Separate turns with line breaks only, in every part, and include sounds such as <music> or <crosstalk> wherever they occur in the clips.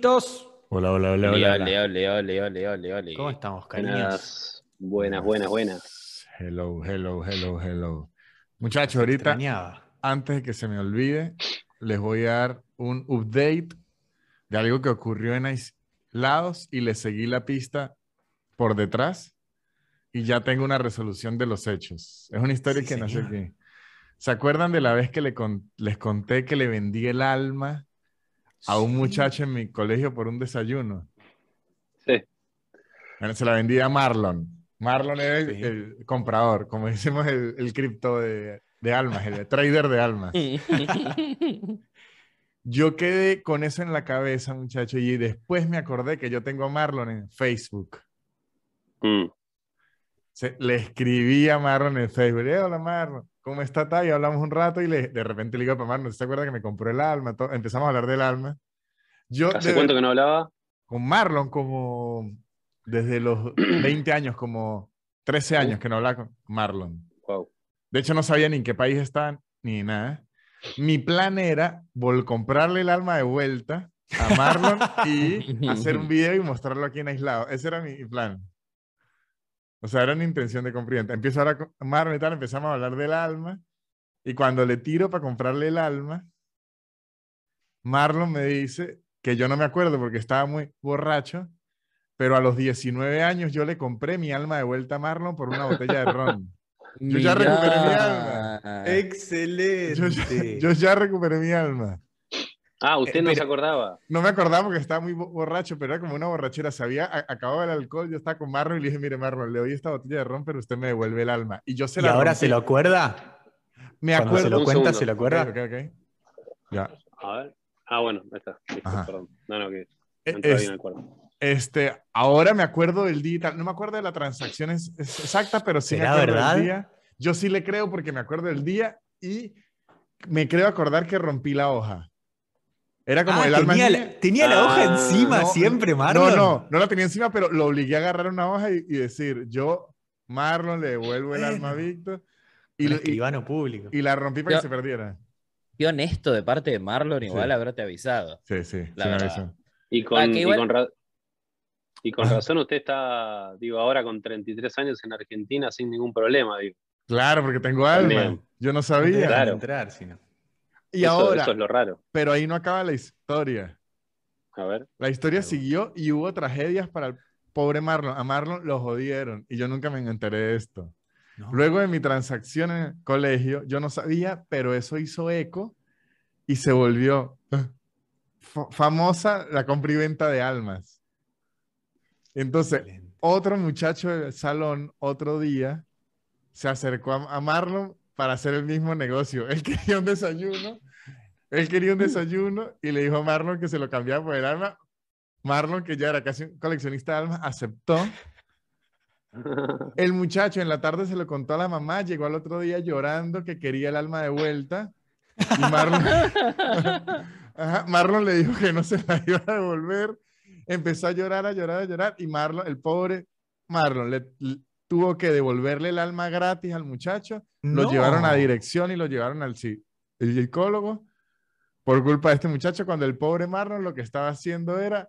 Hola, amiguitos.
Hola, hola, hola, hola.
ole, ole, ole, ole, ole, ole.
¿Cómo estamos, cariños?
Buenas, buenas, buenas.
Hello, hello, hello, hello. Muchachos, ahorita,
extrañaba.
antes de que se me olvide, les voy a dar un update de algo que ocurrió en Aislados y les seguí la pista por detrás y ya tengo una resolución de los hechos. Es una historia
Sí,
que no sé
señor.
qué. ¿Se acuerdan de la vez que le con- les conté que le vendí el alma a un
Sí.
muchacho en mi colegio por un desayuno?
Sí.
Bueno, se la vendí a Marlon. Marlon era el,
Sí.
el comprador, como decimos el, el cripto de, de almas, el trader de almas. <laughs> Yo quedé con eso en la cabeza, muchacho, y después me acordé que yo tengo a Marlon en Facebook.
Mm.
Se- le escribí a Marlon en Facebook. "Eh, hola Marlon, ¿cómo está? tal?" Y hablamos un rato y le, de repente le digo para Marlon, ¿se acuerda que me compró el alma? Todo- Empezamos a hablar del alma. Yo
¿Hace
de-
cuánto que no hablaba?
con Marlon como desde los <clears throat> 20 años, como 13 años que no hablaba con Marlon.
Wow.
De hecho, no sabía ni en qué país estaban ni nada. Mi plan era vol comprarle el alma de vuelta a Marlon y <laughs> hacer un video y mostrarlo aquí en aislado. Ese era mi plan. O sea, era una intención de compra. Empiezo ahora con Marlon y tal, empezamos a hablar del alma. Y cuando le tiro para comprarle el alma, Marlon me dice que yo no me acuerdo porque estaba muy borracho, pero a los 19 años yo le compré mi alma de vuelta a Marlon por una botella de ron. <laughs> Yo ya recuperé mi alma.
Excelente.
Yo ya, yo ya recuperé mi alma.
Ah, usted
Eh,
no se acordaba.
No me acordaba porque estaba muy bo- borracho, pero era como una borrachera. Sabía, acababa el alcohol, yo estaba con Marlon y le dije, mire Marlon, le doy esta botella de ron, pero usted me devuelve el alma. Y yo se
¿Y
la
ahora
rompí.
se lo acuerda?
Me
Cuando
acuerdo.
se lo
Un
cuenta,
segundo.
¿se lo acuerda?
Ok, ok, ok. Ya.
A ver. Ah, bueno, ahí está. Listo,
Ajá.
perdón. No, no, que
E-
no
es-
bien
este, ahora me acuerdo del día, y tal. no me acuerdo de la transacción es- es exacta, pero sí me
¿Será
acuerdo
verdad?
del día. Yo sí le creo porque me acuerdo del día y me creo acordar que rompí la hoja. Era como
Ah,
el alma
tenía, la, tenía la hoja
Ah,
encima
no,
siempre,
No,
Marlon.
no, no la tenía encima, pero lo obligué a agarrar una hoja y, y decir, yo, Marlon, le devuelvo el alma a
Bueno.
Víctor.
Y, escribano público.
y la rompí para
Yo-
que se perdiera.
Qué honesto de parte de Marlon, igual
Sí.
haberte avisado.
Sí, sí,
La
sí
verdad. Y con,
Ah,
y igual- con, ra- y con razón usted está, digo, ahora con 33 años en Argentina sin ningún problema, digo.
Claro, porque tengo alma.
También.
Yo no
No
sabía.
Claro.
entrar, sino.
Y
eso,
ahora,
eso es lo raro.
pero ahí no acaba la historia.
A ver.
La historia siguió y hubo tragedias para el pobre Marlon. A Marlon lo jodieron y yo nunca me enteré de esto.
No.
Luego de mi transacción en el colegio, yo no sabía, pero eso hizo eco y se volvió fa- famosa la compra y venta de almas. Entonces,
Excelente.
otro muchacho del salón, otro día, se acercó a, a Marlon para hacer el mismo negocio. Él <laughs> quería un desayuno, él quería un desayuno y le dijo a Marlon que se lo cambiaba por el alma. Marlon, que ya era casi un coleccionista de almas, aceptó. El muchacho en la tarde se lo contó a la mamá, llegó al otro día llorando que quería el alma de vuelta. Y Marlon, <laughs> Marlon le dijo que no se la iba a devolver. Empezó a llorar, a llorar, a llorar. Y Marlon, el pobre Marlon, le- tuvo que devolverle el alma gratis al muchacho. Lo llevaron a dirección y lo llevaron al el psicólogo. Por culpa de este muchacho, cuando el pobre Marlon lo que estaba haciendo era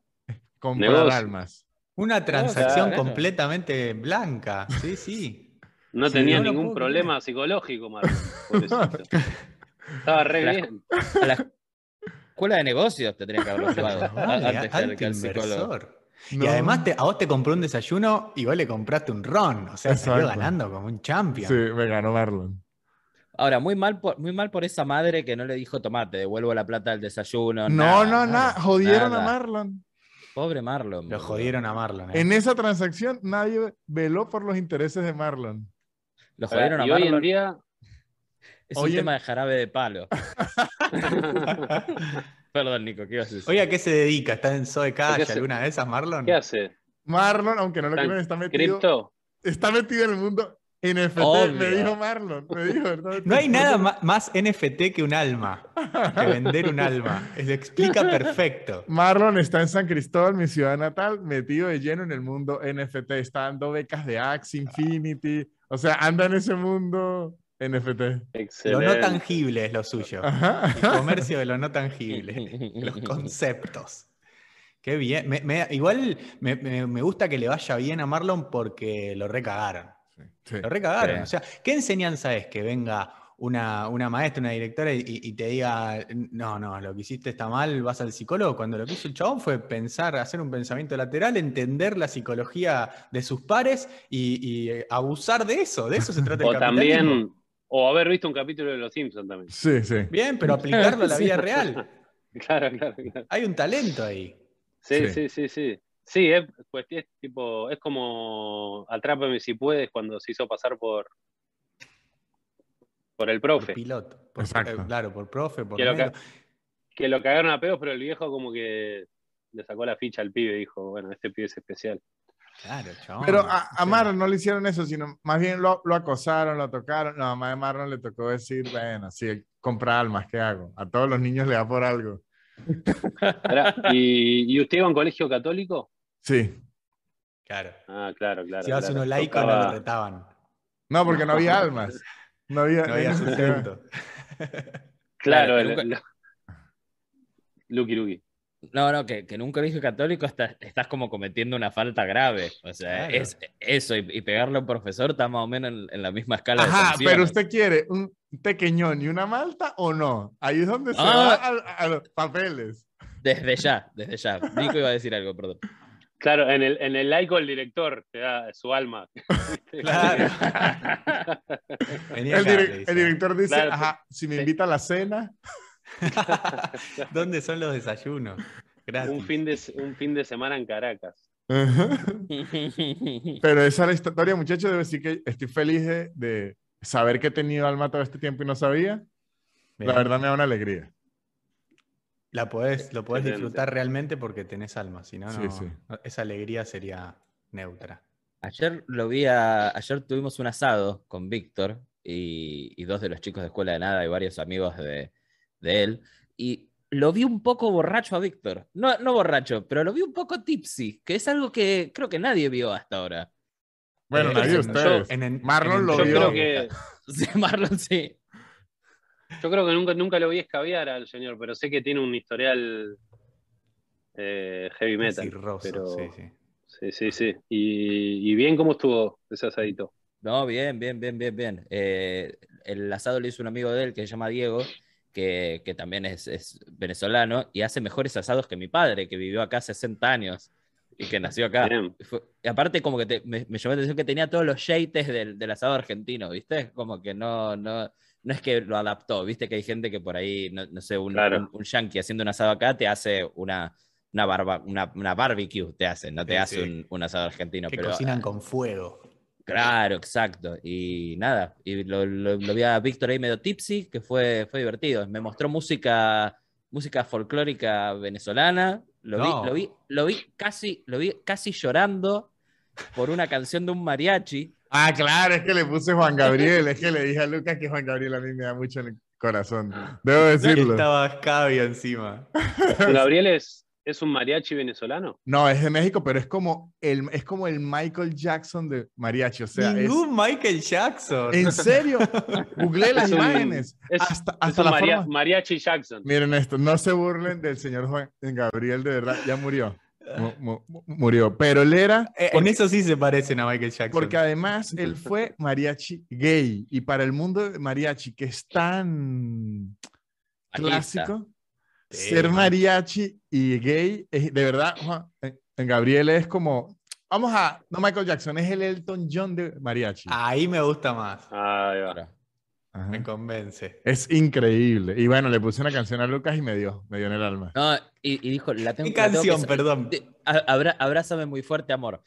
comprar
Negocio.
almas.
Una transacción
claro.
completamente blanca. Sí, sí.
No
Sí,
tenía
no
ningún
puedo
problema psicológico, Marlon. <laughs> Estaba re
La-
bien.
A la escuela de negocios te que haberlo llevado <laughs> antes que al psicólogo.
Y además te- a vos te compró un desayuno y vos le compraste un ron. O sea, salió
Exacto.
ganando como un champion.
Sí, me ganó Marlon.
Ahora, muy mal, por, muy mal por esa madre que no le dijo, tomate, devuelvo la plata del desayuno.
No,
nada,
no, no,
nada,
jodieron a. Marlon.
Pobre Marlon.
Lo jodieron a Marlon. ¿eh?
En esa transacción nadie veló por los intereses de Marlon.
Lo jodieron a
y hoy en
Marlon.
día,
Es
hoy
un
en-
tema de jarabe de palo. <laughs> <laughs> Perdón, Nico, ¿qué decir?
Oye, ¿a qué se dedica? ¿Está en Zoe Cash?
hace-
¿Alguna de esas, Marlon?
¿qué hace?
Marlon, aunque no lo
¿Está en
crean, está metido,
¿Cripto?
está metido en el mundo NFT, me
Obvio.
dijo Marlon. Me dijo, metido- <laughs>
No hay nada más NFT que un alma, que vender un alma. Se explica perfecto.
Marlon está en San Cristóbal, mi ciudad natal, metido de lleno en el mundo NFT. Está dando becas de Axie Infinity. O sea, anda en ese mundo NFT.
Lo no tangible es lo suyo. <laughs>
Ajá.
El comercio de lo no tangible. <laughs> Los conceptos. Qué bien. Me- me- igual me, me- me gusta que le vaya bien a Marlon porque lo recagaron.
Sí.
Lo recagaron.
Sí.
O sea, ¿qué enseñanza es que venga una, una maestra, una directora y, y te diga, no, no, lo que hiciste está mal, vas al psicólogo? Cuando lo que hizo el chabón fue pensar, hacer un pensamiento lateral, entender la psicología de sus pares y, y, abusar de eso. De eso se trata el
O
capitalismo.
también, o haber visto un capítulo de Los Simpsons también.
Sí, sí.
Bien, pero aplicarlo a la vida real. <laughs>
Claro, claro, claro.
Hay un talento ahí.
Sí,
Sí.
sí, sí, sí. Sí, es, cuestión- es tipo, es como Atrápame si puedes cuando se hizo pasar por por el
Por
profe.
piloto. Por-
Exacto.
eh, claro, por profe, por
Que lo, ca- que lo cagaron a pedos, pero el viejo como que le sacó la ficha al pibe y dijo, bueno, este pibe es especial.
Claro, chabón.
Pero a, a Marlon no le hicieron eso, sino más bien lo, lo acosaron, lo tocaron. La mamá de Marlon le tocó decir, bueno, sí, compra almas, ¿qué hago? A todos los niños le da por algo.
¿Y, y usted iba a un colegio católico?
Sí.
Claro.
Ah, claro, claro.
Si vas
claro.
uno laico, no
Tocaba-
lo retaban.
No, porque no había <laughs> almas. No había,
No había <laughs> sustento.
Claro,
Claro,
el- Lucky Lucky.
No, no, que, que en un colegio católico estás, estás como cometiendo una falta grave. O sea,
Claro.
es eso, y, y pegarle a un profesor está más o menos en, en la misma escala de
Ajá, pero usted quiere un pequeñón y una malta o no. Ahí es donde se
Ah.
va a, a los papeles.
Desde ya, <laughs> desde ya. Nico iba a decir algo, perdón.
Claro, en el, en el laico el director te da su alma. <laughs>
Claro. <laughs>
El, director dice,
Claro,
ajá, si me invita a la cena, <laughs>
¿Dónde son los desayunos? Gratis.
un, fin de, un fin de semana en Caracas. <laughs>
Pero esa es la historia, muchachos. Debo decir que estoy feliz de, de saber que he tenido alma todo este tiempo y no sabía.
Bien.
La verdad me da una alegría.
La podés, lo podés
Excelente.
disfrutar realmente porque tenés alma, si no,
Sí,
esa alegría sería neutra.
Ayer lo vi a- ayer tuvimos un asado con Víctor y, y dos de los chicos de Escuela de Nada y varios amigos de, de él. Y lo vi un poco borracho a Víctor. No, no borracho, pero lo vi un poco tipsy, que es algo que creo que nadie vio hasta ahora.
Bueno,
Eh,
nadie ustedes.
en- en-
Marlon
en
lo
Yo
vio.
creo que, <laughs>
Sí, Marlon, sí.
yo creo que nunca, nunca lo vi escabiar al señor, pero sé que tiene un historial eh, heavy metal.
cirroso,
pero-
sí, sí.
Sí, sí, sí. Y, y bien, ¿cómo estuvo ese asadito?
No, bien, bien, bien, bien, bien. Eh, el asado lo hizo un amigo de él que se llama Diego, que, que también es, es venezolano y hace mejores asados que mi padre, que vivió acá 60 años y que nació acá. Fue- y aparte, como que te- me, me llamó la atención que tenía todos los yates del, del asado argentino, ¿viste? Como que no, no, no es que lo adaptó, ¿viste? Que hay gente que por ahí, no, no sé, un,
Claro.
un, un yankee haciendo un asado acá te hace una. Una, barba, una, una barbecue te hace, no te
Sí,
hace
sí.
un, un asado argentino.
Que
pero,
cocinan con fuego.
Claro, exacto. Y nada, y lo, lo- lo vi a Víctor ahí medio tipsy, que fue, fue divertido. Me mostró música, música folclórica venezolana. Lo,
No.
vi, lo, vi, lo, vi casi, lo vi casi llorando por una canción de un mariachi.
Ah, claro, es que le puse Juan Gabriel. Es que le dije a Lucas que Juan Gabriel a mí me da mucho en el corazón. Debo decirlo.
estaba Escabio encima.
Gabriel es, es un mariachi venezolano.
No, es de México, pero es como el, es como el Michael Jackson de mariachi. O sea, es,
Ningún Michael Jackson.
¿en serio? <laughs> Googleé las
Es un-
imágenes.
Es,
hasta
es
hasta la
maria-
forma.
mariachi Jackson.
Miren esto, no se burlen del señor Juan Gabriel, de verdad, ya murió. Mu- mu- mu- murió. Pero él era.
Eh, en eso sí se parecen a Michael Jackson.
Porque además él fue mariachi gay. Y para el mundo de mariachi, que es tan clásico, ser
man.
mariachi y gay, es- de verdad, Juan, en, en Gabriel es como. Vamos a. No Michael Jackson, es el Elton John de mariachi.
Ahí me gusta más.
Ahí va.
Ajá.
Me convence.
Es increíble. Y bueno, le puse una canción a Lucas y me dio, me dio en el alma.
No, y, y dijo, la tengo
¿Qué
la tengo que
canción, perdón?
de- abra- abrázame muy fuerte, amor.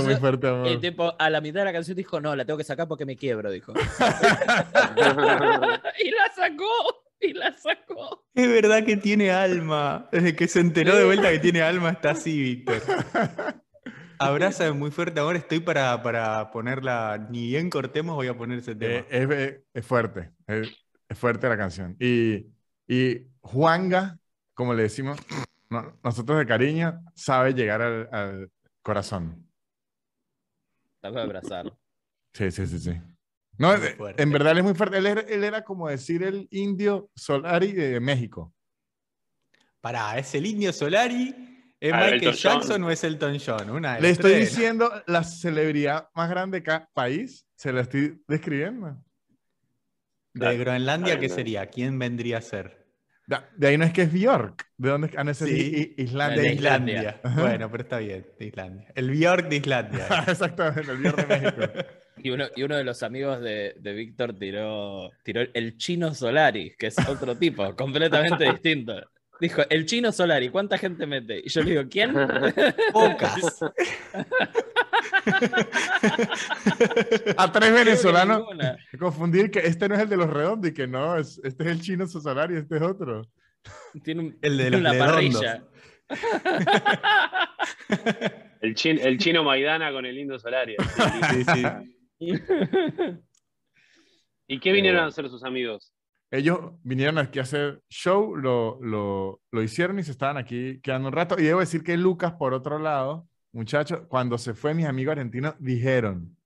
Puso-
muy fuerte amor.
Y tipo, a la mitad de la canción dijo, no, la tengo que sacar porque me quiebro, dijo. <laughs> <laughs> y la sacó, y la sacó.
Es verdad que tiene alma. Desde que se enteró de vuelta que tiene alma, está así, Víctor. Abraza muy fuerte, amor. Estoy para, para ponerla. Ni bien cortemos, voy a poner ese tema.
Eh, es, es- es fuerte, es, es fuerte la canción. Y, y Juanga, como le decimos no- nosotros de cariño, sabe llegar al, al corazón.
Dame abrazar.
Sí, sí, sí, sí. No,
fuerte.
en verdad él es muy fuerte. Él era, él era como decir el indio Solari de México.
Pará, es el indio Solari ¿Es
Ah,
Michael
Elton John.
Jackson o es Elton John? Una
Le estoy
tres.
diciendo la celebridad más grande de cada país. Se la estoy describiendo.
De. Groenlandia, ¿qué sería? ¿Quién vendría a ser?
De, de ahí no es que es Bjork. ¿De dónde es? Ah, no, ese es
Sí.
Islandia.
De
De
Islandia.
Islandia. Bueno, pero está bien, de Islandia. El Bjork de Islandia. <laughs>
Exactamente, el Bjork de México. <laughs>
Y uno, y uno de los amigos de, de Víctor tiró, tiró el chino Solari, que es otro tipo, <laughs> completamente distinto. Dijo, el chino Solari, ¿cuánta gente mete? Y yo le digo, ¿quién? <laughs>
Pocas. <laughs>
A tres venezolanos. Confundir que este no es el de los redondos y que no, es, este es el chino Sosolari y este es otro.
Tiene un-
El de los
una
redondos.
parrilla.
El, chin- el chino Maidana con el lindo Solaria.
Sí, sí. <laughs>
¿Y qué vinieron a hacer sus amigos?
Ellos vinieron aquí a hacer show, lo, lo, lo hicieron y se estaban aquí quedando un rato. Y debo decir que Lucas, por otro lado, muchachos, cuando se fue mis amigos argentinos, dijeron,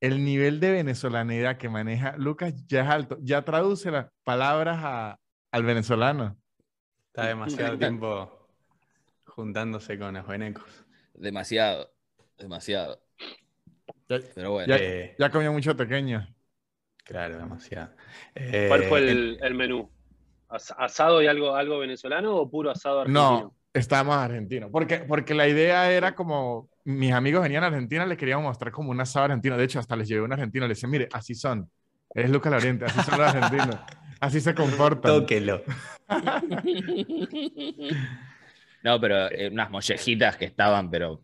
el nivel de venezolanidad que maneja Lucas ya es alto, ya traduce las palabras a- al venezolano.
Está demasiado tiempo juntándose con los venecos.
Demasiado, demasiado.
Ya,
Pero bueno,
Ya-
Eh,
ya comió mucho pequeño.
claro, demasiado.
¿Cuál
Eh,
fue el, el menú? ¿As- ¿Asado y algo, algo venezolano o puro asado argentino?
No, estábamos argentinos. Porque, porque la idea era como, mis amigos venían a Argentina, les queríamos mostrar como un asado argentino. De hecho, hasta les llevé un argentino, les decía, mire, así son. Es Lucas Lauriente, así son los argentinos. Así se comportan.
Tóquelo. <laughs>
no, pero eh, unas mollejitas que estaban, pero.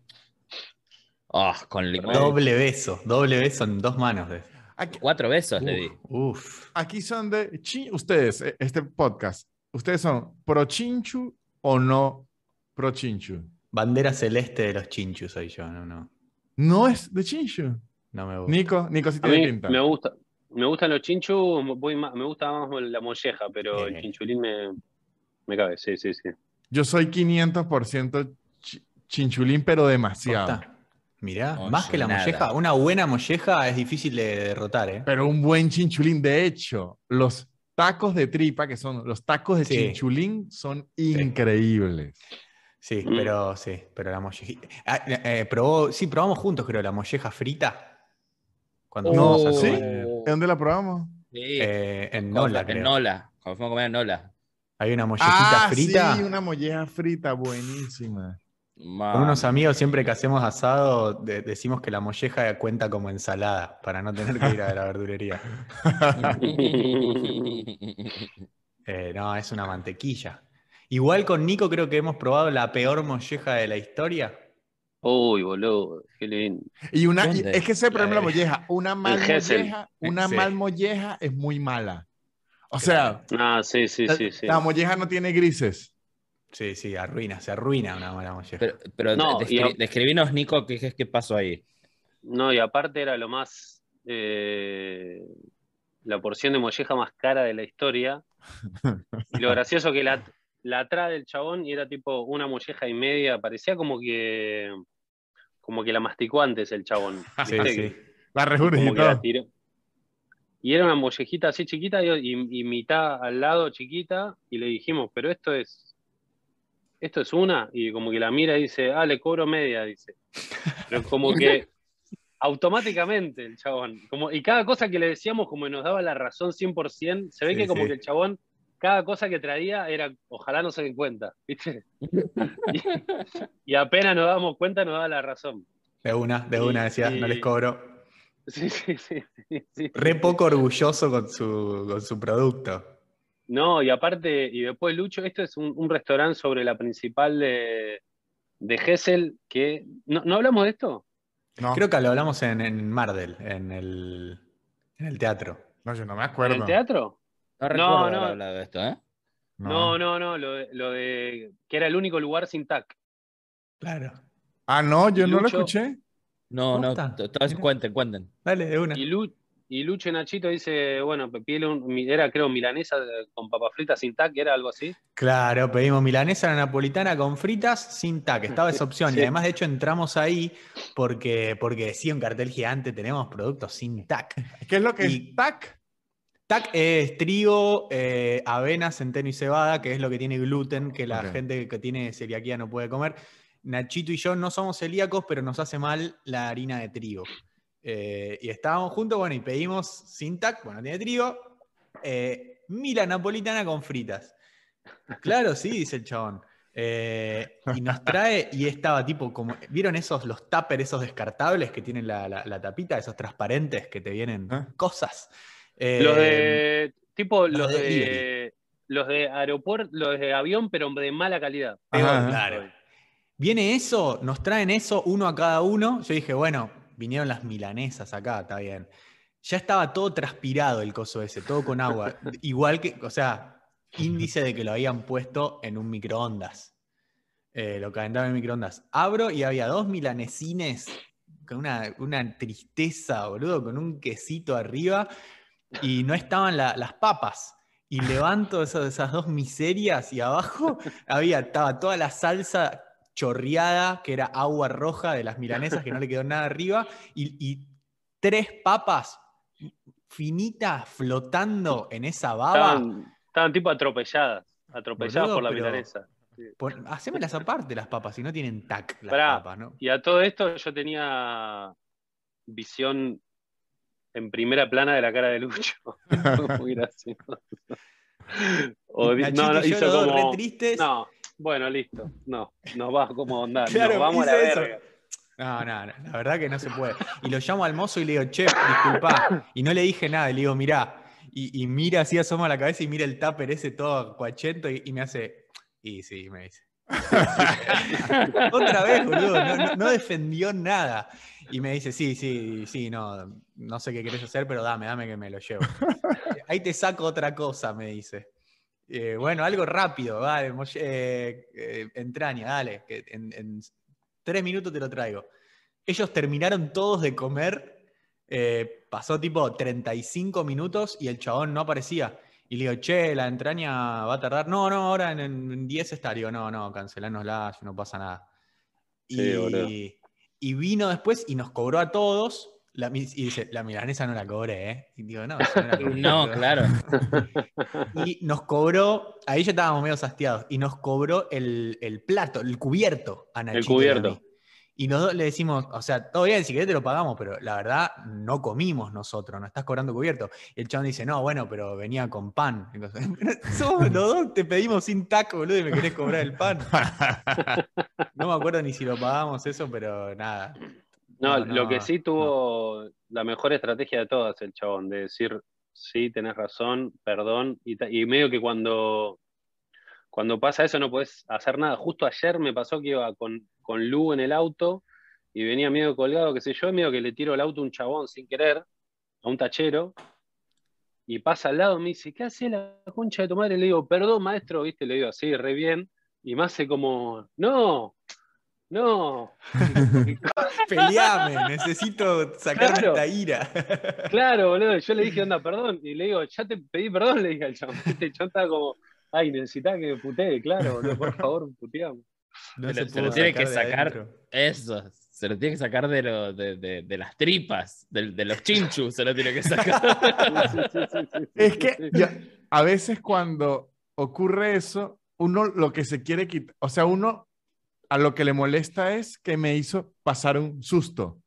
Oh, con limón.
Doble beso. Doble beso en dos manos. de-
Aquí,
Cuatro besos le di.
Uf.
aquí son de... chi- ustedes, eh, este podcast, ¿ustedes son pro chinchu o no pro chinchu?
Bandera celeste de los chinchus soy yo, no, no.
No es de chinchu.
No me gusta.
Nico, Nico sí
A
tiene pinta.
me gusta. Me gustan los chinchus, voy más- me gusta más la molleja, pero
Eh.
el chinchulín me, me cabe, sí, sí, sí.
Yo soy 500% chi- chinchulín, pero demasiado.
Posta. Mirá,
No,
más que la
nada.
molleja, una buena molleja es difícil de derrotar, ¿eh?
Pero un buen chinchulín, de hecho, los tacos de tripa, que son los tacos de
Sí.
chinchulín, son increíbles.
Sí,
Mm.
pero sí, pero la mollejita. Ah, eh, probó, sí, probamos juntos, creo, la molleja frita. Cuando
No,
fuimos a
¿sí?
comer,
¿De dónde la probamos?
Sí.
eh, en Nola,
En
creo.
Nola. Cuando fuimos a comer en Nola.
Hay una mollejita
Ah,
frita.
sí, una molleja frita buenísima.
Con unos amigos siempre que hacemos asado de- decimos que la molleja cuenta como ensalada para no tener que ir a la verdulería. <laughs> Eh, no, es una mantequilla. Igual con Nico creo que hemos probado la peor molleja de la historia.
Uy, boludo, qué lindo.
Y una, es que ese problema de la molleja, una mal molleja, una
Sí.
mal molleja es muy mala. O sea,
Ah, sí, sí,
la,
sí, sí.
la molleja no tiene grises.
Sí, sí, arruina, se arruina una buena molleja.
Pero, pero
No,
descri- describinos, Nico, qué, qué- qué pasó ahí.
No, y aparte era lo más. eh, la porción de molleja más cara de la historia. <laughs> Y lo gracioso que la, la atrás del chabón y era tipo una molleja y media. Parecía como que. Como que la masticó antes el chabón. <laughs>
Sí, sí.
La
Como que la
regurgitó.
Y era una mollejita así chiquita y mitad al lado chiquita. Y le dijimos, pero esto es. Esto es una. Y como que la mira y dice, ah, le cobro media, dice. Pero como que automáticamente el chabón. Como, y cada cosa que le decíamos, como que nos daba la razón 100%, se ve
Sí,
que como
sí.
que el chabón, cada cosa que traía era, ojalá no se den cuenta, ¿viste? y, y apenas nos dábamos cuenta, nos daba la razón.
De una, de una decía, no les cobro.
Sí, sí, sí. sí, sí.
Re poco orgulloso con su, con su producto.
No, y aparte, y después Lucho, esto es un, un restaurante sobre la principal de, de Gessel, que. ¿No, ¿no hablamos de esto?
No,
Creo que lo hablamos en, en Mardel, en el, en el teatro.
no, yo no me
¿En
acuerdo.
el teatro?
No recuerdo haber
no.
hablado de esto, ¿eh?
No, no, no, lo, de, lo de que era el único lugar sin TAC.
Claro.
Ah, no, yo no lo escuché.
No, no, cuenten, cuenten.
Dale, de una.
Y, Lu- y Lucho y Nachito dice, bueno, era creo milanesa con papas fritas sin TAC, era algo así.
Claro, pedimos milanesa a la napolitana con fritas sin tac. Estaba esa <laughs> opción.
Sí.
Y además, de hecho, entramos ahí porque, porque decía un cartel gigante, tenemos productos sin tac.
¿Qué es lo que
Y-
es TAC?
TAC es trigo, eh, avena, centeno y cebada, que es lo que tiene gluten, que la gente que tiene celiaquía no puede comer. Nachito y yo no somos celíacos, pero nos hace mal la harina de trigo. Eh, y estábamos juntos, bueno, y pedimos sin TAC, bueno, tiene trigo, eh, mila napolitana con fritas. Claro, sí, dice el chabón. Eh, y nos trae, y estaba tipo como, ¿vieron esos, los tuppers, esos descartables que tienen la, la- la tapita, esos transparentes que te vienen
Ah.
cosas? Eh,
Los de. Tipo,
los
los
de
de. Los de aeropuerto, los de avión, pero de mala calidad.
ajá.
claro. Viene eso, nos traen eso, uno a cada uno. Yo dije, bueno, vinieron las milanesas acá, está bien. Ya estaba todo transpirado el coso ese, todo con agua. Igual que, o sea, índice de que lo habían puesto en un microondas. Eh, lo calentaban en microondas. Abro y había dos milanesines con una, una tristeza, boludo, con un quesito arriba y no estaban la- las papas. Y levanto esas, esas dos miserias y abajo había, estaba toda la salsa chorreada, que era agua roja de las milanesas, que no le quedó nada arriba, y, y tres papas finitas flotando en esa baba.
Estaban, estaban tipo atropelladas. Atropelladas
Boludo,
por la
pero-
milanesa.
Hacémelas aparte las papas, si no tienen tac las
Pará.
papas, ¿no?
Y a todo esto yo tenía visión en primera plana de la cara de Lucho. <laughs> Muy gracioso. O no, no, hizo como.
re tristes.
No, bueno, listo. No, nos va como andar.
Claro,
nos vamos a la
eso.
verga.
No, no, no, la verdad que no se puede. Y lo llamo al mozo y le digo, chef, disculpa. Y no le dije nada, le digo, mirá. Y, y mira así, asoma la cabeza y mira el tupper ese todo cuachento y, y me hace, y sí, me dice. <laughs> Otra vez, boludo, no, no- no defendió nada. Y me dice, sí, sí, sí, no, no sé qué querés hacer, pero dame, dame que me lo llevo. <laughs> Ahí te saco otra cosa, me dice. Eh, bueno, algo rápido, molle- eh, eh, entraña, dale, que en, en tres minutos te lo traigo. Ellos terminaron todos de comer, eh, pasó tipo 35 minutos y el chabón no aparecía. Y le digo, che, la entraña va a tardar. No, no, ahora en, en 10 está. Digo, no, no, cancelanosla, no pasa nada.
Sí,
y, y vino después y nos cobró a todos. La y dice, la milanesa no la cobré, ¿eh? Y digo, no, yo no la <laughs> cobré".
No, claro. <laughs>
Y nos cobró, ahí ya estábamos medio hastiados, y nos cobró el, el plato, el cubierto a Nachito y a
cubierto.
Y los dos le decimos, o sea, todo bien, si querés te lo pagamos, pero la verdad no comimos nosotros, nos estás cobrando cubierto. Y el chabón dice, no, bueno, pero venía con pan. Y nosotros, <laughs> Somos los dos, te pedimos sin taco, boludo, y me querés cobrar el pan. No me acuerdo ni si lo pagamos eso, pero nada.
No,
No, no,
lo que sí tuvo la mejor estrategia de todas, el chabón, de decir, sí, tenés razón, perdón, y, y medio que cuando, cuando pasa eso no podés hacer nada. Justo ayer me pasó que iba con, con Lu en el auto y venía medio colgado, qué sé yo, medio que le tiro el auto a un chabón sin querer, a un tachero, y pasa al lado, me dice, ¿qué hace la concha de tu madre? Le digo, perdón, maestro, viste, le digo así, re bien, y me hace como, no, no. <laughs>
Peleame, necesito sacarme
Claro.
esta ira. <laughs>
Claro, boludo. Yo le dije, onda, perdón. Y le digo, ya te pedí perdón, le dije al chabón. Este chabón estaba como, ay, necesitaba que me putee, claro, boludo, por favor, puteamos.
No
Se lo-
se
se lo
pudo
tiene que sacar.
adentro.
Eso, se lo tiene que sacar de, lo- de, de- de las tripas, de, de los chinchus, se lo tiene que sacar. <laughs>
Sí, sí, sí, sí, sí,
Es que a veces cuando ocurre eso, uno lo que se quiere quitar, o sea, uno a lo que le molesta es que me hizo pasar un susto.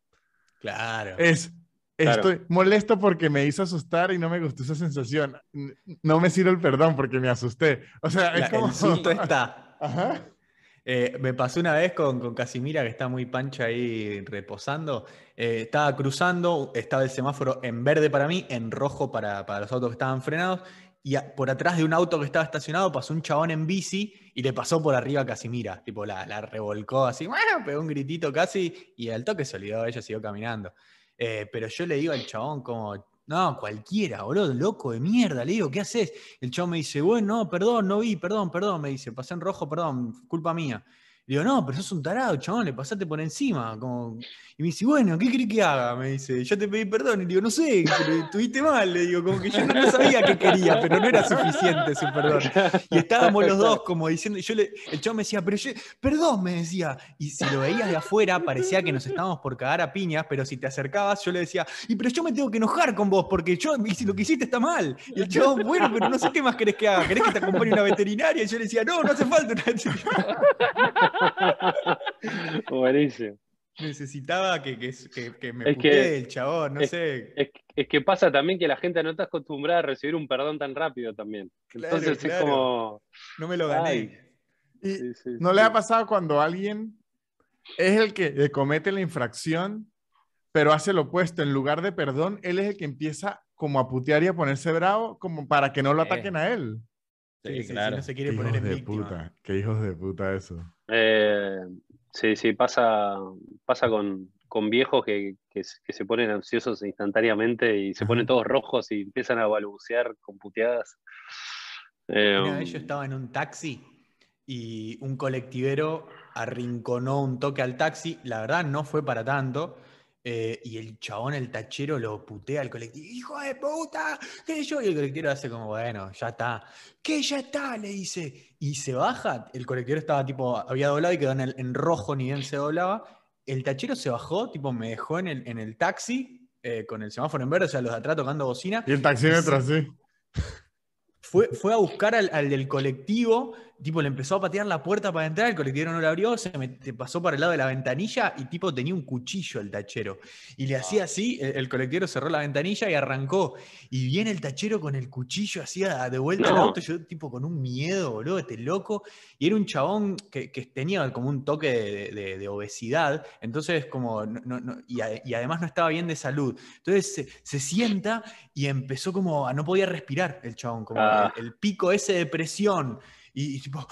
Claro.
Es,
Claro.
estoy molesto porque me hizo asustar y no me gustó esa sensación. No me sirve el perdón porque me asusté. O sea,
La-
es como...
El <laughs> susto está.
Ajá.
Eh, me pasó una vez con, con Casimira, que está muy pancha ahí reposando. Eh, estaba cruzando, estaba el semáforo en verde para mí, en rojo para, para los autos que estaban frenados. Y por atrás de un auto que estaba estacionado pasó un chabón en bici y le pasó por arriba a Casimira. Tipo, la, la revolcó así, ¡guau! pegó un gritito casi y al toque se olvidó, ella siguió caminando. Eh, pero yo le digo al chabón como, no, cualquiera, boludo, loco de mierda. Le digo, ¿qué haces? El chabón me dice, bueno, no, perdón, no vi, perdón, perdón. Me dice, pasé en rojo, perdón, culpa mía. Digo, no, pero sos un tarado, chabón, le pasaste por encima. Como... Y me dice, bueno, ¿qué querés que haga? Me dice, yo te pedí perdón. Y digo, no sé, pero estuviste mal. Le digo, como que yo no sabía qué quería, pero no era suficiente su perdón. Y estábamos los dos como diciendo, yo le, el chabón me decía, pero yo, perdón, me decía. Y si lo veías de afuera, parecía que nos estábamos por cagar a piñas, pero si te acercabas, yo le decía, y pero yo me tengo que enojar con vos, porque yo, y lo que hiciste está mal. Y el chabón, bueno, pero no sé qué más querés que haga. ¿Querés que te acompañe una veterinaria? Y yo le decía, no, no hace falta <laughs> una veterinaria. <laughs>
Buenísimo.
Necesitaba que, que, que, que me
Es
putee
que-
el chabón, no
es-
sé.
Es, es que pasa también que la gente no está acostumbrada a recibir un perdón tan rápido también.
Claro,
Entonces
claro.
es como.
No me lo gané.
Ay.
Y
sí, sí,
¿No
sí.
le ha pasado cuando alguien es el que comete la infracción, pero hace lo opuesto? En lugar de perdón, él es el que empieza como a putear y a ponerse bravo, como para que no lo ataquen a él.
Sí, claro.
Si no se
Qué
quiere
hijos
poner en
de
víctima.
puta, qué hijos de puta eso.
Eh, sí, sí, pasa, pasa con, con viejos que, que, se- que se ponen ansiosos instantáneamente y se ponen todos rojos y empiezan a balbucear con puteadas. Eh,
Una vez yo estaba en un taxi y un colectivero arrinconó un toque al taxi. La verdad no fue para tanto. Eh, y el chabón, el tachero, lo putea al colectivo. ¡Hijo de puta! ¿Qué yo? Y el colectivero hace como, bueno, ya está. ¿Qué ya está? Le dice. Y se baja. El colectivero estaba tipo, había doblado y quedó en, el- en rojo, ni bien se doblaba. El tachero se bajó, tipo, me dejó en el, en el taxi eh, con el semáforo en verde, o sea, los de atrás tocando bocina.
Y el taxímetro así.
Fue, fue a buscar al, al del colectivo, tipo le empezó a patear la puerta para entrar, el colectivero no la abrió, se pasó para el lado de la ventanilla y tipo tenía un cuchillo el tachero. Y le hacía así, el, el colectivero cerró la ventanilla y arrancó. Y viene el tachero con el cuchillo así a- de vuelta al
No.
auto, yo tipo con un miedo, boludo, este loco. Y era un chabón que, que tenía como un toque de, de- de obesidad, entonces como, no- no- no- y, a- y además no estaba bien de salud. Entonces se, se sienta y empezó como a no podía respirar el chabón, como
Ah.
el, el pico ese de presión. Y, y tipo,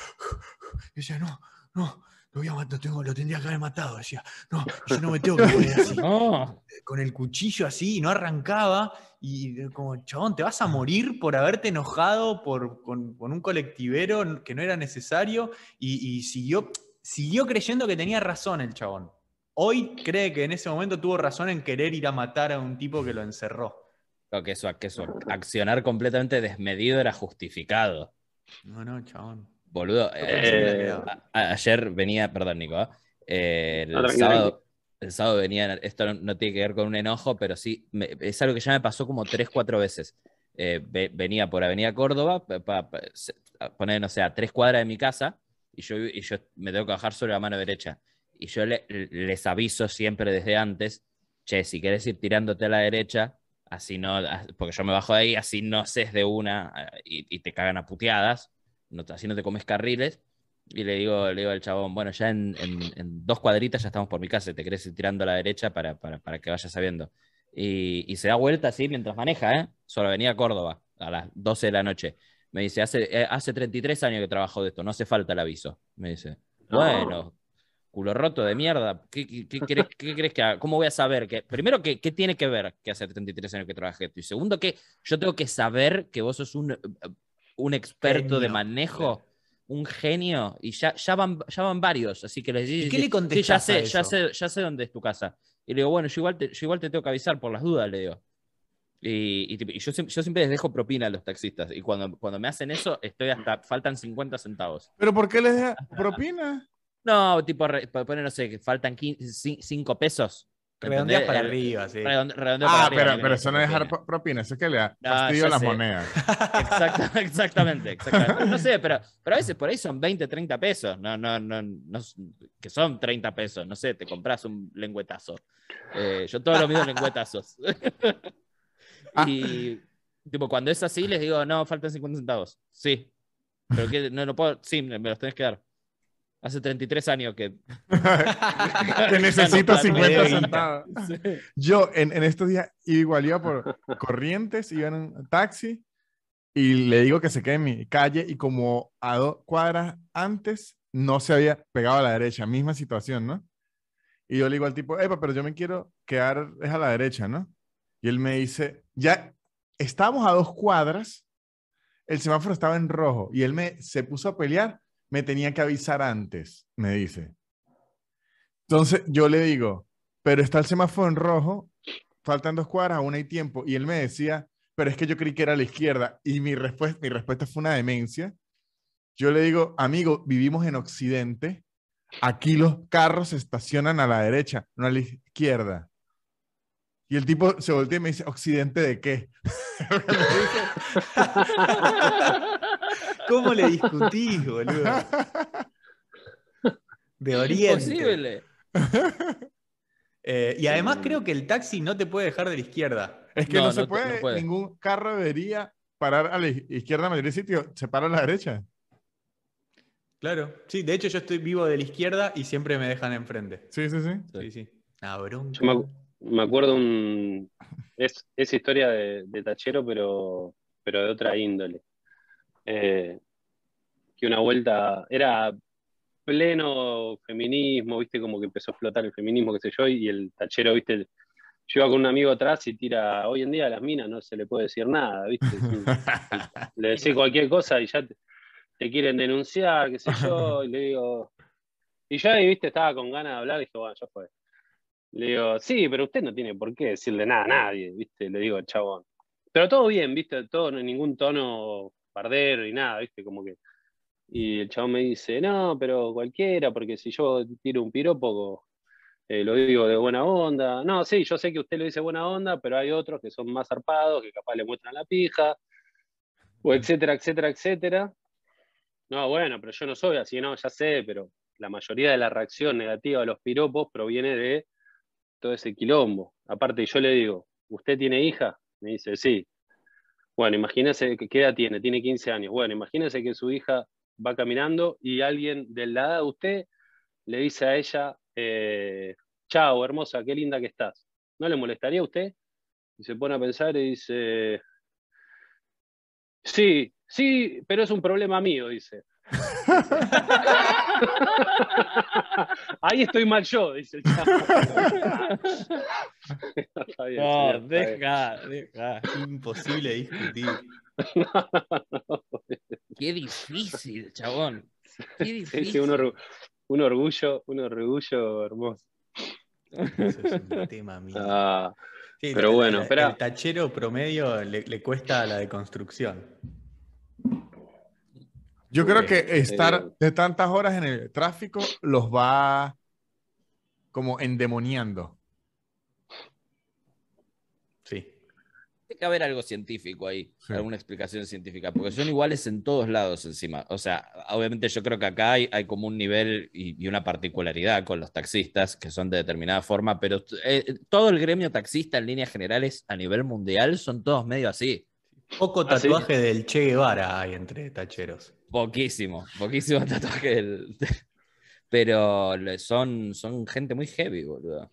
y decía, no, no, lo voy a matar, tengo, lo tendría que haber matado. Decía, no, yo no me tengo que poner así, <laughs>
No,
con el cuchillo así, y no arrancaba. Y eh, como, chabón, te vas a morir por haberte enojado por, con, con un colectivero que no era necesario. Y, y siguió, siguió creyendo que tenía razón el chabón. Hoy cree que en ese momento tuvo razón en querer ir a matar a un tipo que lo encerró.
Creo que eso, que eso, accionar completamente desmedido era justificado.
No, no, chabón.
Boludo,
Eh,
eh, ayer venía, perdón, Nico, ¿eh? Eh, el,
No,
sábado, el sábado venía, esto no, no tiene que ver con un enojo, pero sí, me- es algo que ya me pasó como tres, cuatro veces. Eh, ve- venía por Avenida Córdoba, pa- pa- pa- poner, no sé, a tres cuadras de mi casa, y yo, y yo me tengo que bajar sobre la mano derecha. Y yo le- les aviso siempre desde antes, che, si querés ir tirándote a la derecha, así no, porque yo me bajo de ahí, así no ses de una eh, y, y te cagan a puteadas, no, así no te comes carriles. Y le digo, le digo al chabón, bueno, ya en, en- en dos cuadritas ya estamos por mi casa, te querés ir tirando a la derecha para, para, para que vayas sabiendo. Y, y se da vuelta así mientras maneja, ¿eh? Sobre Avenida Córdoba, a las 12 de la noche. Me dice, hace, eh, hace 33 años que trabajo de esto, no hace falta el aviso. Me dice,
No.
bueno, culo roto de mierda, ¿qué, qué, qué querés, <laughs> qué querés que haga? ¿Cómo voy a saber? que Primero, ¿qué, ¿qué tiene que ver que hace 33 años que trabajé esto? Y segundo, que yo tengo que saber que vos sos un, eh, un experto de manejo, un genio, y ya, ya, van, ya van varios, así que les
¿Y
digo,
qué le
sí, ya
a
sé, ya sé, ya sé dónde es tu casa. Y le digo, bueno, yo igual te, yo igual te tengo que avisar por las dudas, le digo. Y, y tipo- y yo, siempre, yo siempre les dejo propina a los taxistas. Y cuando, cuando me hacen eso, estoy hasta, faltan 50 centavos.
¿Pero por qué les da propina?
No, tipo, poner, no sé, que faltan 5 pesos.
Redondeas para
El-
arriba, sí.
redonde- redondeo para
Ah,
arriba,
pero, pero eso no es dejar
propina.
pro- propina, eso es que le da
No,
fastidio a las
sé.
monedas. <laughs>
Exacta- exactamente, exactamente. No sé, pero, pero a veces por ahí son 20, 30 pesos. No, no, no, no, que son 30 pesos. No sé, te compras un lengüetazo. Eh, yo todo lo mido en lengüetazos.
Ah.
y tipo, cuando es así, les digo, no, faltan 50 centavos. Sí. Pero que no lo puedo. Sí, me los tenés que dar. Hace 33 años que. <laughs>
que necesito <laughs>
Ya no,
50
me
centavos. Yo en, en estos días igual iba por Corrientes, iba en un taxi y le digo que se quede en mi calle y como a dos cuadras antes no se había pegado a la derecha, misma situación, ¿no? Y yo le digo al tipo, Epa, pero yo me quiero quedar es a la derecha, ¿no? Y él me dice, ya estábamos a dos cuadras, el semáforo estaba en rojo y él me se puso a pelear me tenía que avisar antes, me dice. Entonces yo le digo, pero está el semáforo en rojo, faltan dos cuadras, aún hay tiempo. Y él me decía, pero es que yo creí que era a la izquierda. Y mi respuesta, mi respuesta fue una demencia. Yo le digo, amigo, vivimos en Occidente. Aquí los carros se estacionan a la derecha, no a la izquierda. Y el tipo se voltea y me dice, ¿Occidente de qué? <laughs> <laughs>
¿Cómo le discutís, boludo? De Oriente.
Imposible.
Eh, y además creo que el taxi no te puede dejar de la izquierda.
Es que
No,
no, se
no te- no
puede, ningún carro debería parar a la izquierda en mayoría de sitios, se para a la derecha.
Claro. Sí, de hecho yo estoy vivo de la izquierda y siempre me dejan enfrente.
Sí, sí, sí.
Sí, sí. Ah, bronca.
Yo me, me acuerdo un. Es, es historia de, de tachero, pero, pero de otra índole. Eh, que una vuelta. Era pleno feminismo, viste, como que empezó a explotar el feminismo, qué sé yo, y el tachero, viste. Iba con un amigo atrás y tira. Hoy en día a las minas no se le puede decir nada, viste. <laughs> Le decís cualquier cosa y ya te, te quieren denunciar, qué sé yo, y le digo. Y yo ahí, viste, estaba con ganas de hablar, y dije, bueno, ya fue. Le digo, sí, pero usted no tiene por qué decirle nada a nadie, ¿viste? Le digo al chabón. Pero todo bien, ¿viste? Todo, hay ningún tono bardero ni nada, ¿viste? Como que. Y el chabón me dice, no, pero cualquiera, porque si yo tiro un piropo, eh, lo digo de buena onda. No, sí, yo sé que usted lo dice buena onda, pero hay otros que son más zarpados, que capaz le muestran la pija, o etcétera, etcétera, etcétera. No, bueno, pero yo no soy así, no, ya sé, pero la mayoría de la reacción negativa a los piropos proviene de todo ese quilombo. Aparte, yo le digo, ¿usted tiene hija? Me dice, sí. Bueno, imagínese que qué edad tiene, tiene 15 años. Bueno, imagínese que su hija va caminando y alguien de la edad de usted le dice a ella, eh, chao, hermosa, qué linda que estás. ¿No le molestaría a usted? Y se pone a pensar y dice, sí, sí, pero es un problema mío, dice. Ahí estoy mal yo, dice el chavo. Está bien,
No,
señor, está bien.
deja, deja.
Imposible discutir.
Qué difícil, chabón. Qué difícil.
sí, un, orgu- un orgullo, un orgullo hermoso.
Eso es un tema mío.
Ah,
Sí,
pero bueno, espera.
El tachero promedio le, le cuesta la deconstrucción.
Yo creo que
eh,
estar de tantas horas en el tráfico los va como endemoniando.
Sí.
Tiene que haber algo científico ahí,
Sí.
alguna explicación científica, porque son iguales en todos lados encima. O sea, obviamente yo creo que acá hay, hay como un nivel y, y una particularidad con los taxistas que son de determinada forma, pero eh, todo el gremio taxista en líneas generales a nivel mundial son todos medio así.
Poco
¿Ah, sí?
tatuaje del Che Guevara hay entre tacheros.
Poquísimo, poquísimo <laughs> tatuaje del- <laughs> Pero son, son gente muy heavy, boludo.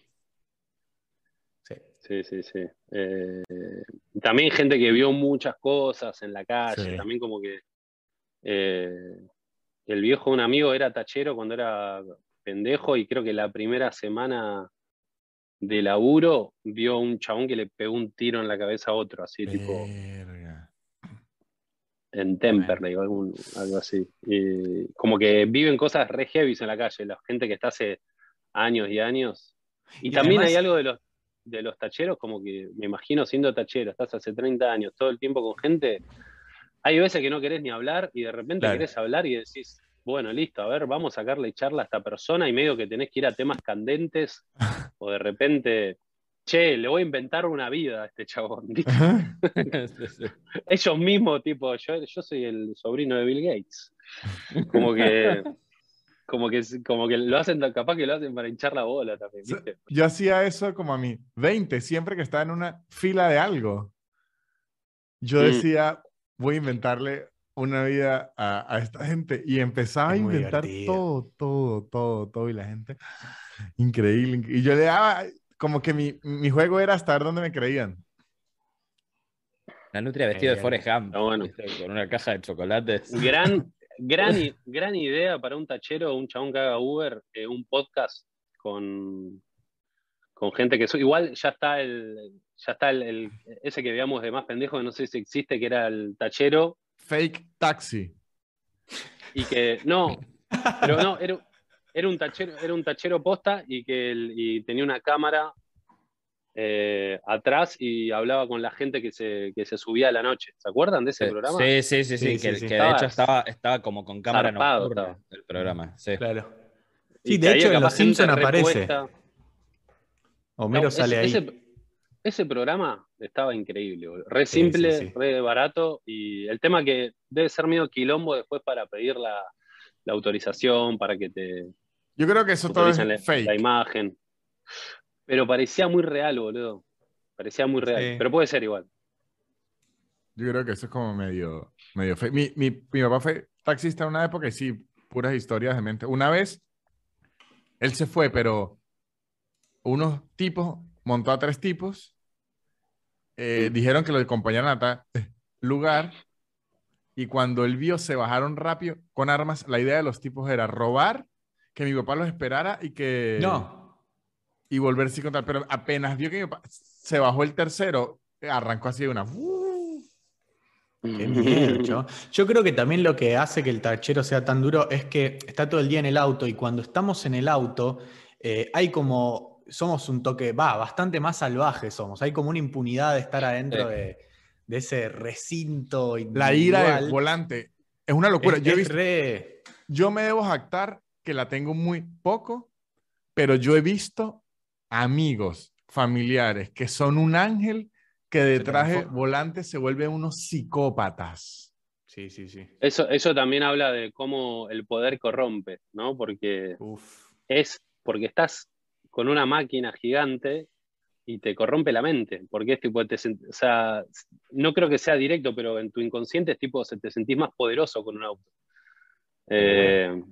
Sí.
sí, sí, sí. Eh, también gente que vio muchas cosas en la calle,
Sí.
también como que eh, el viejo de un amigo era tachero cuando era pendejo y creo que la primera semana de laburo vio un chabón que le pegó un tiro en la cabeza a otro, así tipo. En Temperley o algún- algo así. Y como que viven cosas re heavy en la calle, la gente que está hace años y años. Y,
Y
también
además-
hay algo de los, de los tacheros, como que me imagino siendo tachero, estás hace 30 años, todo el tiempo con gente. Hay veces que no querés ni hablar y de repente
Claro.
querés hablar y decís, bueno, listo, a ver, vamos a sacarle charla a esta persona y medio que tenés que ir a temas candentes <laughs> o de repente, che, le voy a inventar una vida a este chabón. <laughs> <laughs> ellos mismos, tipo, yo, yo soy el sobrino de Bill Gates. Como que, <laughs> como que, como que lo hacen, capaz que lo hacen para hinchar la bola también. ¿viste?
Yo hacía eso como a mí, 20, siempre que estaba en una fila de algo. Yo
Mm.
decía, voy a inventarle una vida a, a esta gente. Y empezaba a
Es muy
inventar todo, todo, todo, todo. Y la gente, <gasps> increíble. inc- Y yo le daba, como que mi, mi juego era hasta ver dónde me creían.
La nutria vestida de. Forrest Gump,
Está bueno.
con una caja de chocolates.
Gran, <laughs> gran, gran idea para un tachero un chabón que haga Uber, eh, un podcast con, con gente que igual ya está el, ya está el, el- ese que veamos de más pendejo, que no sé si existe, que era el tachero.
Fake taxi.
y que no, pero no, era, era un tachero, era un tachero posta y que el- y tenía una cámara eh, atrás y hablaba con la gente que se, que se subía a la noche. ¿Se acuerdan de ese
Sí,
programa?
Sí, sí, sí, sí, que,
sí, sí.
que de
Estaba
hecho estaba, estaba como con cámara
zarpado
nocturna
estaba.
el programa. Sí.
Claro. Sí, de hecho en Los Simpson aparece. Homero
No,
sale
ese,
ahí.
ese- ese programa estaba increíble, boludo. re
Sí,
simple,
sí, sí.
re barato y el tema que debe ser medio quilombo después para pedir la, la autorización, para que te
Yo creo que eso todo es fake.
la imagen. Pero parecía muy real, boludo. Parecía muy real,
Sí.
pero puede ser igual.
Yo creo que eso es como medio, medio fake. Mi, mi, mi papá fue taxista en una época y sí, puras historias de mente. Una vez, él se fue, pero unos tipos, montó a tres tipos, eh,
Mm.
dijeron que lo acompañaron a tal lugar y cuando él vio se bajaron rápido con armas. La idea de los tipos era robar, que mi papá los esperara y que...
No.
y volverse a contar. Pero apenas vio que mi papá se bajó el tercero, arrancó así de una.
Qué miedo. Yo creo que también lo que hace que el tachero sea tan duro es que está todo el día en el auto y cuando estamos en el auto eh, hay como, somos un toque, va, bastante más salvajes somos, hay como una impunidad de estar adentro
Sí.
de, de ese recinto.
La ira del
individual.
volante es una locura.
Es-
yo, he
es
visto-
re-
yo me debo jactar que la tengo muy poco, pero yo he visto amigos, familiares que son un ángel que del
transforma.
volante se vuelven unos psicópatas.
Sí, sí, sí.
Eso, eso también habla de cómo el poder corrompe, ¿no? Porque
Uf.
es porque estás con una máquina gigante y te corrompe la mente, porque es tipo, te o sea, no creo que sea directo, pero en tu inconsciente es tipo, se te sentís más poderoso con un auto. Eh,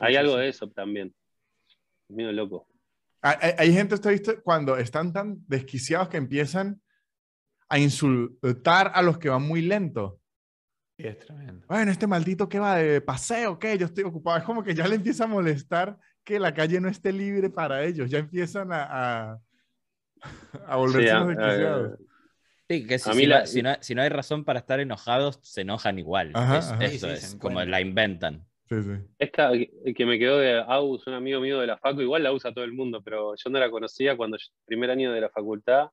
hay
sí,
algo
sí.
de eso también. Mío loco.
Hay, hay- gente, ¿usted ha visto? Cuando están tan desquiciados que empiezan a insultar a los que van muy lento.
Sí, es tremendo.
Bueno, este maldito que va de paseo, ¿qué? Yo estoy ocupado. Es como que ya le empieza a molestar que la calle no esté libre para ellos. Ya empiezan a, a, a volverse
Sí, a-
desquiciados.
Sí, que si, si
la-
no, si no- si no hay razón para estar enojados, se enojan igual.
Ajá,
Es-
ajá.
Eso
Sí,
es como la inventan.
Sí, sí.
Esta que que me quedó de Aus, un amigo mío de la facu, igual la usa todo el mundo, pero yo no la conocía cuando yo, primer año de la facultad,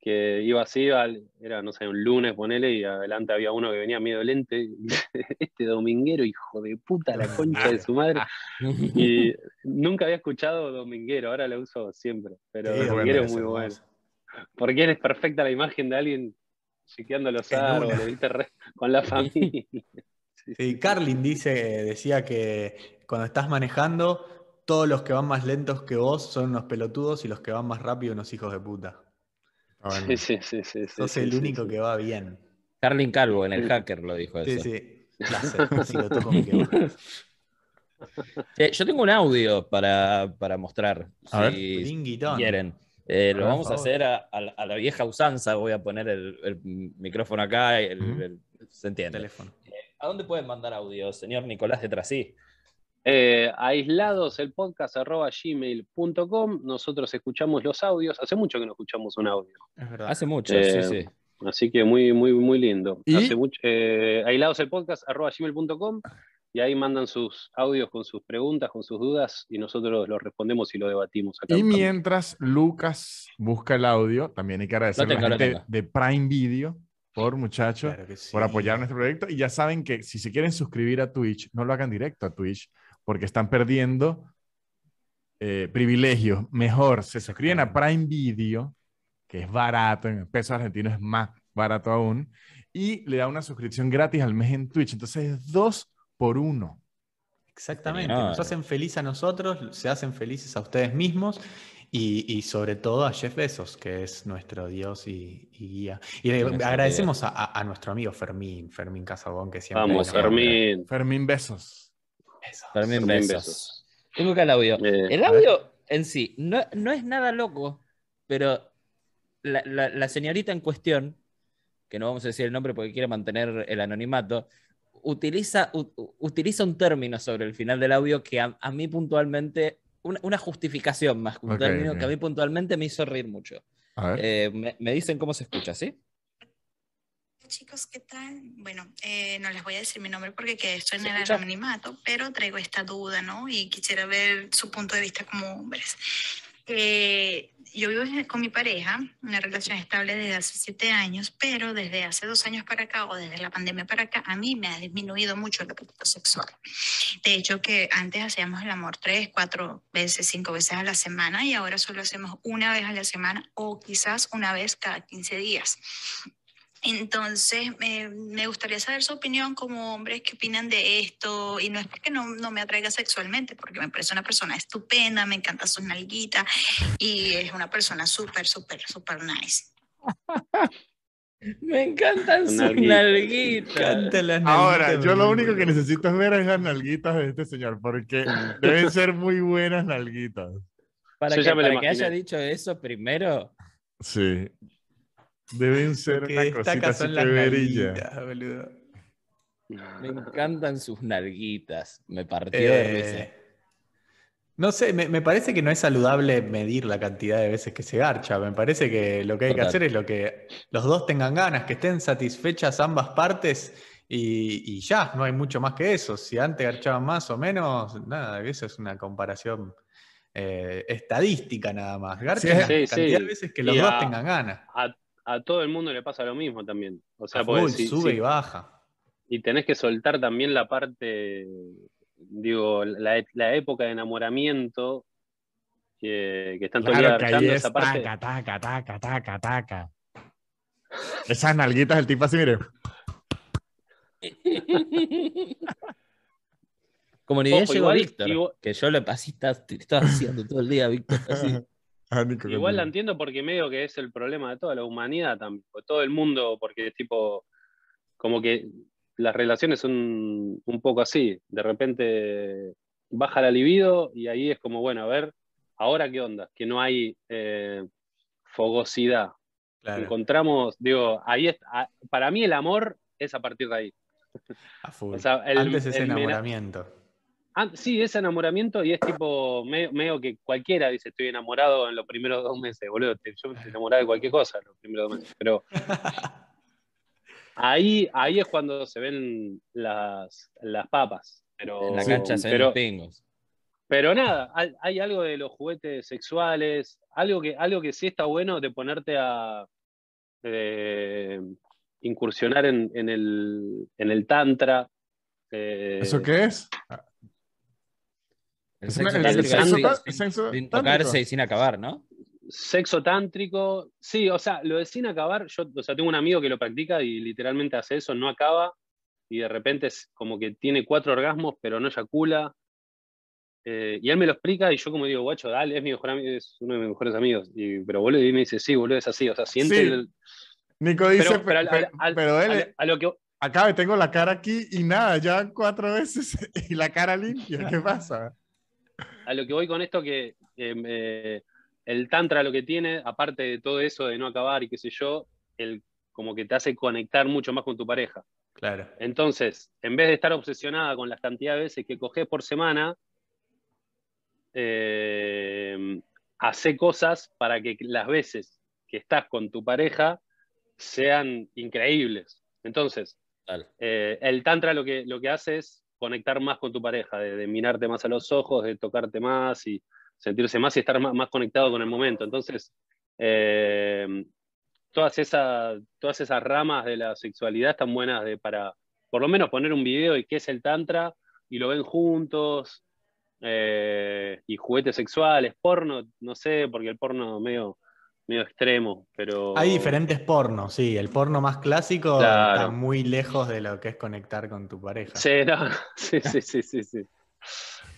que iba así, era, no sé, un lunes, ponele, y adelante había uno que venía medio lente, <laughs> este dominguero, hijo de puta, la concha de su madre. Y nunca había escuchado dominguero, ahora la uso siempre, pero
Sí,
dominguero es muy bueno. Porque eres perfecta la imagen de alguien chiqueando los árboles, con la <laughs> familia. Sí,
Sí, Carlin dice, decía que cuando estás manejando, todos los que van más lentos que vos son unos pelotudos y los que van más rápido unos hijos de puta.
Ah, bueno.
Sí, sí, sí, sí, sí,
Sos
sí,
el
sí,
único
sí.
que va bien.
Carlin Calvo en el hacker lo dijo
Sí,
eso.
sí. Placer. Si lo toco, me quedo.
Eh, yo tengo un audio para, para mostrar.
A
si quieren. Eh, lo vamos a hacer a, a la- a la vieja usanza. Voy a poner el, el micrófono acá. el- el- se entiende.
Teléfono.
¿A dónde pueden mandar audio, señor Nicolás de Trasí?
Eh, aislados el podcast arroba gmail.com. Nosotros escuchamos los audios. Hace mucho que no escuchamos un audio.
Es verdad.
Hace mucho,
Eh,
sí, sí.
Así que muy, muy, muy lindo.
¿Y?
Hace mucho, eh, aislados el podcast arroba gmail.com y ahí mandan sus audios con sus preguntas, con sus dudas y nosotros los respondemos y lo debatimos acá.
Y mientras Lucas busca el audio, también hay que agradecer a la gente de Prime Video, por muchachos,
Claro que sí.
por apoyar nuestro proyecto. Y ya saben que si se quieren suscribir a Twitch, no lo hagan directo a Twitch, porque están perdiendo eh, privilegios. Mejor, se suscriben a Prime Video, que es barato, en pesos argentinos es más barato aún, y le da una suscripción gratis al mes en Twitch. Entonces es dos por uno.
Exactamente. Nos hacen feliz a nosotros, se hacen felices a ustedes mismos y, y sobre todo a Jeff Bezos, que es nuestro Dios y, y guía. Y le agradecemos a, nuestro amigo Fermín, Fermín Casabón, que siempre.
Vamos,
nos-
Fermín.
Fermín, besos.
Besos.
Fermín,
Fermín,
besos.
besos.
Tengo acá el audio.
Eh,
El audio en sí no, no es nada loco, pero la, la- la señorita en cuestión, que no vamos a decir el nombre porque quiere mantener el anonimato, utiliza, u- utiliza un término sobre el final del audio que a, a mí puntualmente, una, una justificación más que un término que a mí puntualmente me hizo reír mucho.
A ver.
Eh, me, me dicen cómo se escucha, ¿sí?
chicos, ¿qué tal? Bueno, eh, no les voy a decir mi nombre porque que estoy en
¿Se
el
escucha?
anonimato, pero traigo esta duda, ¿no? Y quisiera ver su punto de vista como hombres. Eh, yo vivo con mi pareja, una relación estable desde hace siete años, pero desde hace dos años para acá o desde la pandemia para acá, a mí me ha disminuido mucho el apetito sexual. De hecho, que antes hacíamos el amor tres, cuatro veces, cinco veces a la semana y ahora solo hacemos una vez a la semana o quizás una vez cada 15 días. Entonces, me- me gustaría saber su opinión como hombres, qué opinan de esto. Y no es porque no, no me atraiga sexualmente, porque me parece una persona estupenda, me encanta sus nalguitas y es una persona súper, súper, súper nice. <laughs>
Me encantan sus
Nalguitas.
las
Ahora, yo lo único que necesito es ver es las nalguitas de este señor, porque deben <laughs> ser muy buenas nalguitas.
Para,
Yo
que, para que haya dicho eso primero,
Sí. Deben ser
que
una cosita así
nalguitas, boludo.
me encantan sus nalguitas. Me partió de
Eh,
risa.
no sé, me, me parece que no es saludable medir la cantidad de veces que se garcha. Me parece que lo que hay que hacer es lo que los dos tengan ganas, que estén satisfechas ambas partes y, y ya, no hay mucho más que eso. Si antes garchaban más o menos, nada, eso es una comparación eh, estadística nada más. Garchan
Sí,
la
sí,
cantidad
sí.
de veces que
Y
los dos
a-
tengan ganas.
A, a todo el mundo le pasa lo mismo también. O sea, porque si-
sube
si-
y baja.
y tenés que soltar también la parte, digo, la, la época de enamoramiento que, que están todo el día
Claro
garchando
es
esa parte.
taca, taca, taca, taca, taca. Esas nalguitas del tipo así, mire.
Como ni bien llegó
igual-
Víctor,
igual-
que yo le así está, estaba haciendo todo el día, Víctor. así. <laughs>
Ah, Nico,
Igual la entiendo porque medio que es el problema de toda la humanidad también, porque todo el mundo, porque tipo, como que las relaciones son un poco así, de repente baja la libido y ahí es como, bueno, a ver, ahora qué onda, que no hay eh, fogosidad.
Claro,
Encontramos, digo, ahí es, a- para mí el amor es a partir de ahí.
a full.
O sea, el-
Antes es
el
enamoramiento.
Ah, sí, es enamoramiento y es tipo, medio, medio que cualquiera dice estoy enamorado en los primeros dos meses, boludo. Yo me enamorado de cualquier cosa en los primeros dos meses. Pero <laughs> ahí, ahí es cuando se ven las, las papas. Pero,
En la cancha se ven los pingos.
pero nada, hay, hay algo de los juguetes sexuales, algo que, algo que sí está bueno de ponerte a eh, incursionar en, en el, en el tantra. eh,
¿Eso qué es?
El
Es una-
sexo
el-
el
tántrico
sexo
sin- tocarse y sin acabar, ¿no?
Sexo tántrico, sí, o sea, lo de sin acabar, yo, o sea, tengo un amigo que lo practica y literalmente hace eso, no acaba, y de repente es como que tiene cuatro orgasmos, pero no eyacula. Eh, y él me lo explica y yo como digo, guacho, dale, es mi mejor amigo, es uno de mis mejores amigos. Y, pero boludo, y me dice, sí, boludo, es así, o sea, siente
Sí,
el-
Nico dice,
Pero, pero, al-
pe-
al- al-
pero él,
a lo- a lo que,
acá tengo la cara aquí y nada, ya cuatro veces <laughs> y la cara limpia. ¿Qué pasa?
A lo que voy con esto que eh, el tantra lo que tiene, aparte de todo eso de no acabar y qué sé yo, el, como que te hace conectar mucho más con tu pareja.
Claro.
Entonces, en vez de estar obsesionada con las cantidades de veces que coges por semana, eh, hace cosas para que las veces que estás con tu pareja sean increíbles. Entonces, eh, el tantra lo que, lo que hace es conectar más con tu pareja, de, mirarte más a los ojos, de tocarte más y sentirse más y estar más, más conectado con el momento. Entonces, eh, todas, esas, todas esas ramas de la sexualidad están buenas de, para, por lo menos, poner un video de qué es el tantra y lo ven juntos. eh, y juguetes sexuales, porno, no sé, porque el porno medio, medio extremo, pero...
Hay diferentes pornos, sí. El porno más clásico
Claro.
está muy lejos de lo que es conectar con tu pareja.
Sí, no, <laughs> sí, sí, sí, sí, sí.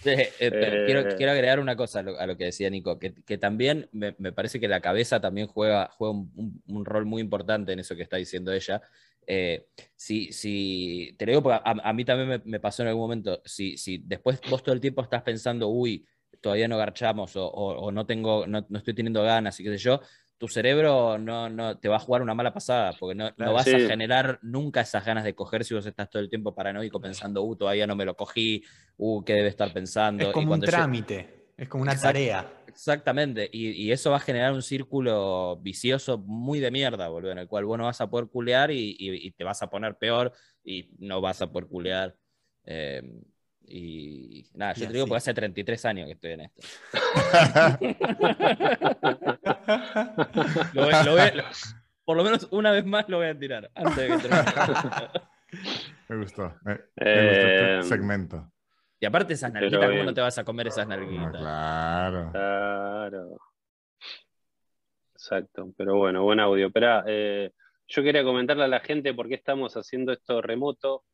Sí, eh, pero
Eh.
quiero, quiero agregar una cosa a lo, a lo que decía Nico, que, que también me, me parece que la cabeza también juega, juega un, un- un rol muy importante en eso que está diciendo ella. Eh, si, si, te lo digo porque a, a mí también me, me pasó en algún momento, si, si después vos todo el tiempo estás pensando, uy, todavía no garchamos o, o- o no, tengo, no, no estoy teniendo ganas y qué sé yo, tu cerebro no, no te va a jugar una mala pasada, porque no, vas
sí.
a generar nunca esas ganas de coger si vos estás todo el tiempo paranoico pensando, uh, todavía no me lo cogí, uh, ¿qué debe estar pensando?
Es como un
cuando
trámite, es como una tarea.
Exactamente, y, y eso va a generar un círculo vicioso muy de mierda, boludo, en el cual vos no vas a poder culear y, y- y te vas a poner peor y no vas a poder culear. Eh, y nada, yo
Y
te digo porque hace 33 años que estoy en esto. <laughs> Lo voy- lo voy a- lo- por lo menos una vez más lo voy a tirar antes de que termine. <laughs>
Me gustó. Me, me gustó
Eh,
este segmento.
Y aparte esas
Pero
nalguitas, ¿cómo no te vas a comer esas
No,
nalguitas?
claro.
Claro. Exacto, pero bueno, buen audio. Espera, eh, yo quería comentarle a la gente por qué estamos haciendo esto remoto.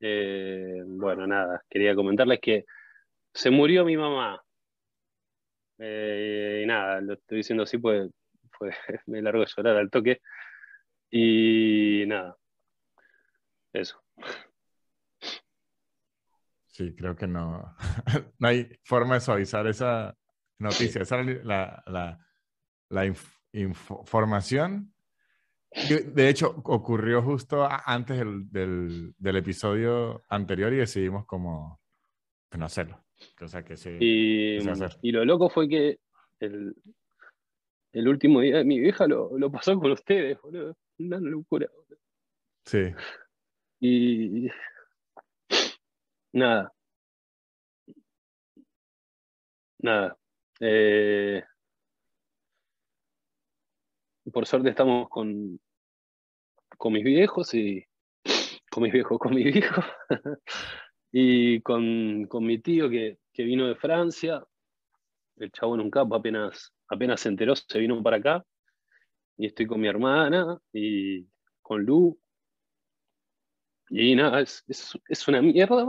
Eh, bueno, nada, quería comentarles que se murió mi mamá. Eh, y nada, lo estoy diciendo así pues fue, <laughs> me largo de llorar al toque. Y nada, eso.
Sí, creo que no. <laughs> no hay forma de suavizar esa noticia. Esa la, la, la inf- información. De hecho, ocurrió justo antes del, del, del episodio anterior y decidimos como pues, no hacerlo. Que sí.
Y, lo loco fue que el, el último día de mi vieja lo, lo pasó con ustedes, boludo. Una locura.
Sí.
Y nada. Nada. Eh, por suerte estamos con, con mis viejos y <sniffs> con mis viejos, con mi viejo <laughs> y con, con mi tío que, que vino de Francia. El chavo en un capo apenas, apenas se enteró, se vino para acá. Y estoy con mi hermana y con Lu. Y nada, es, es, es una mierda.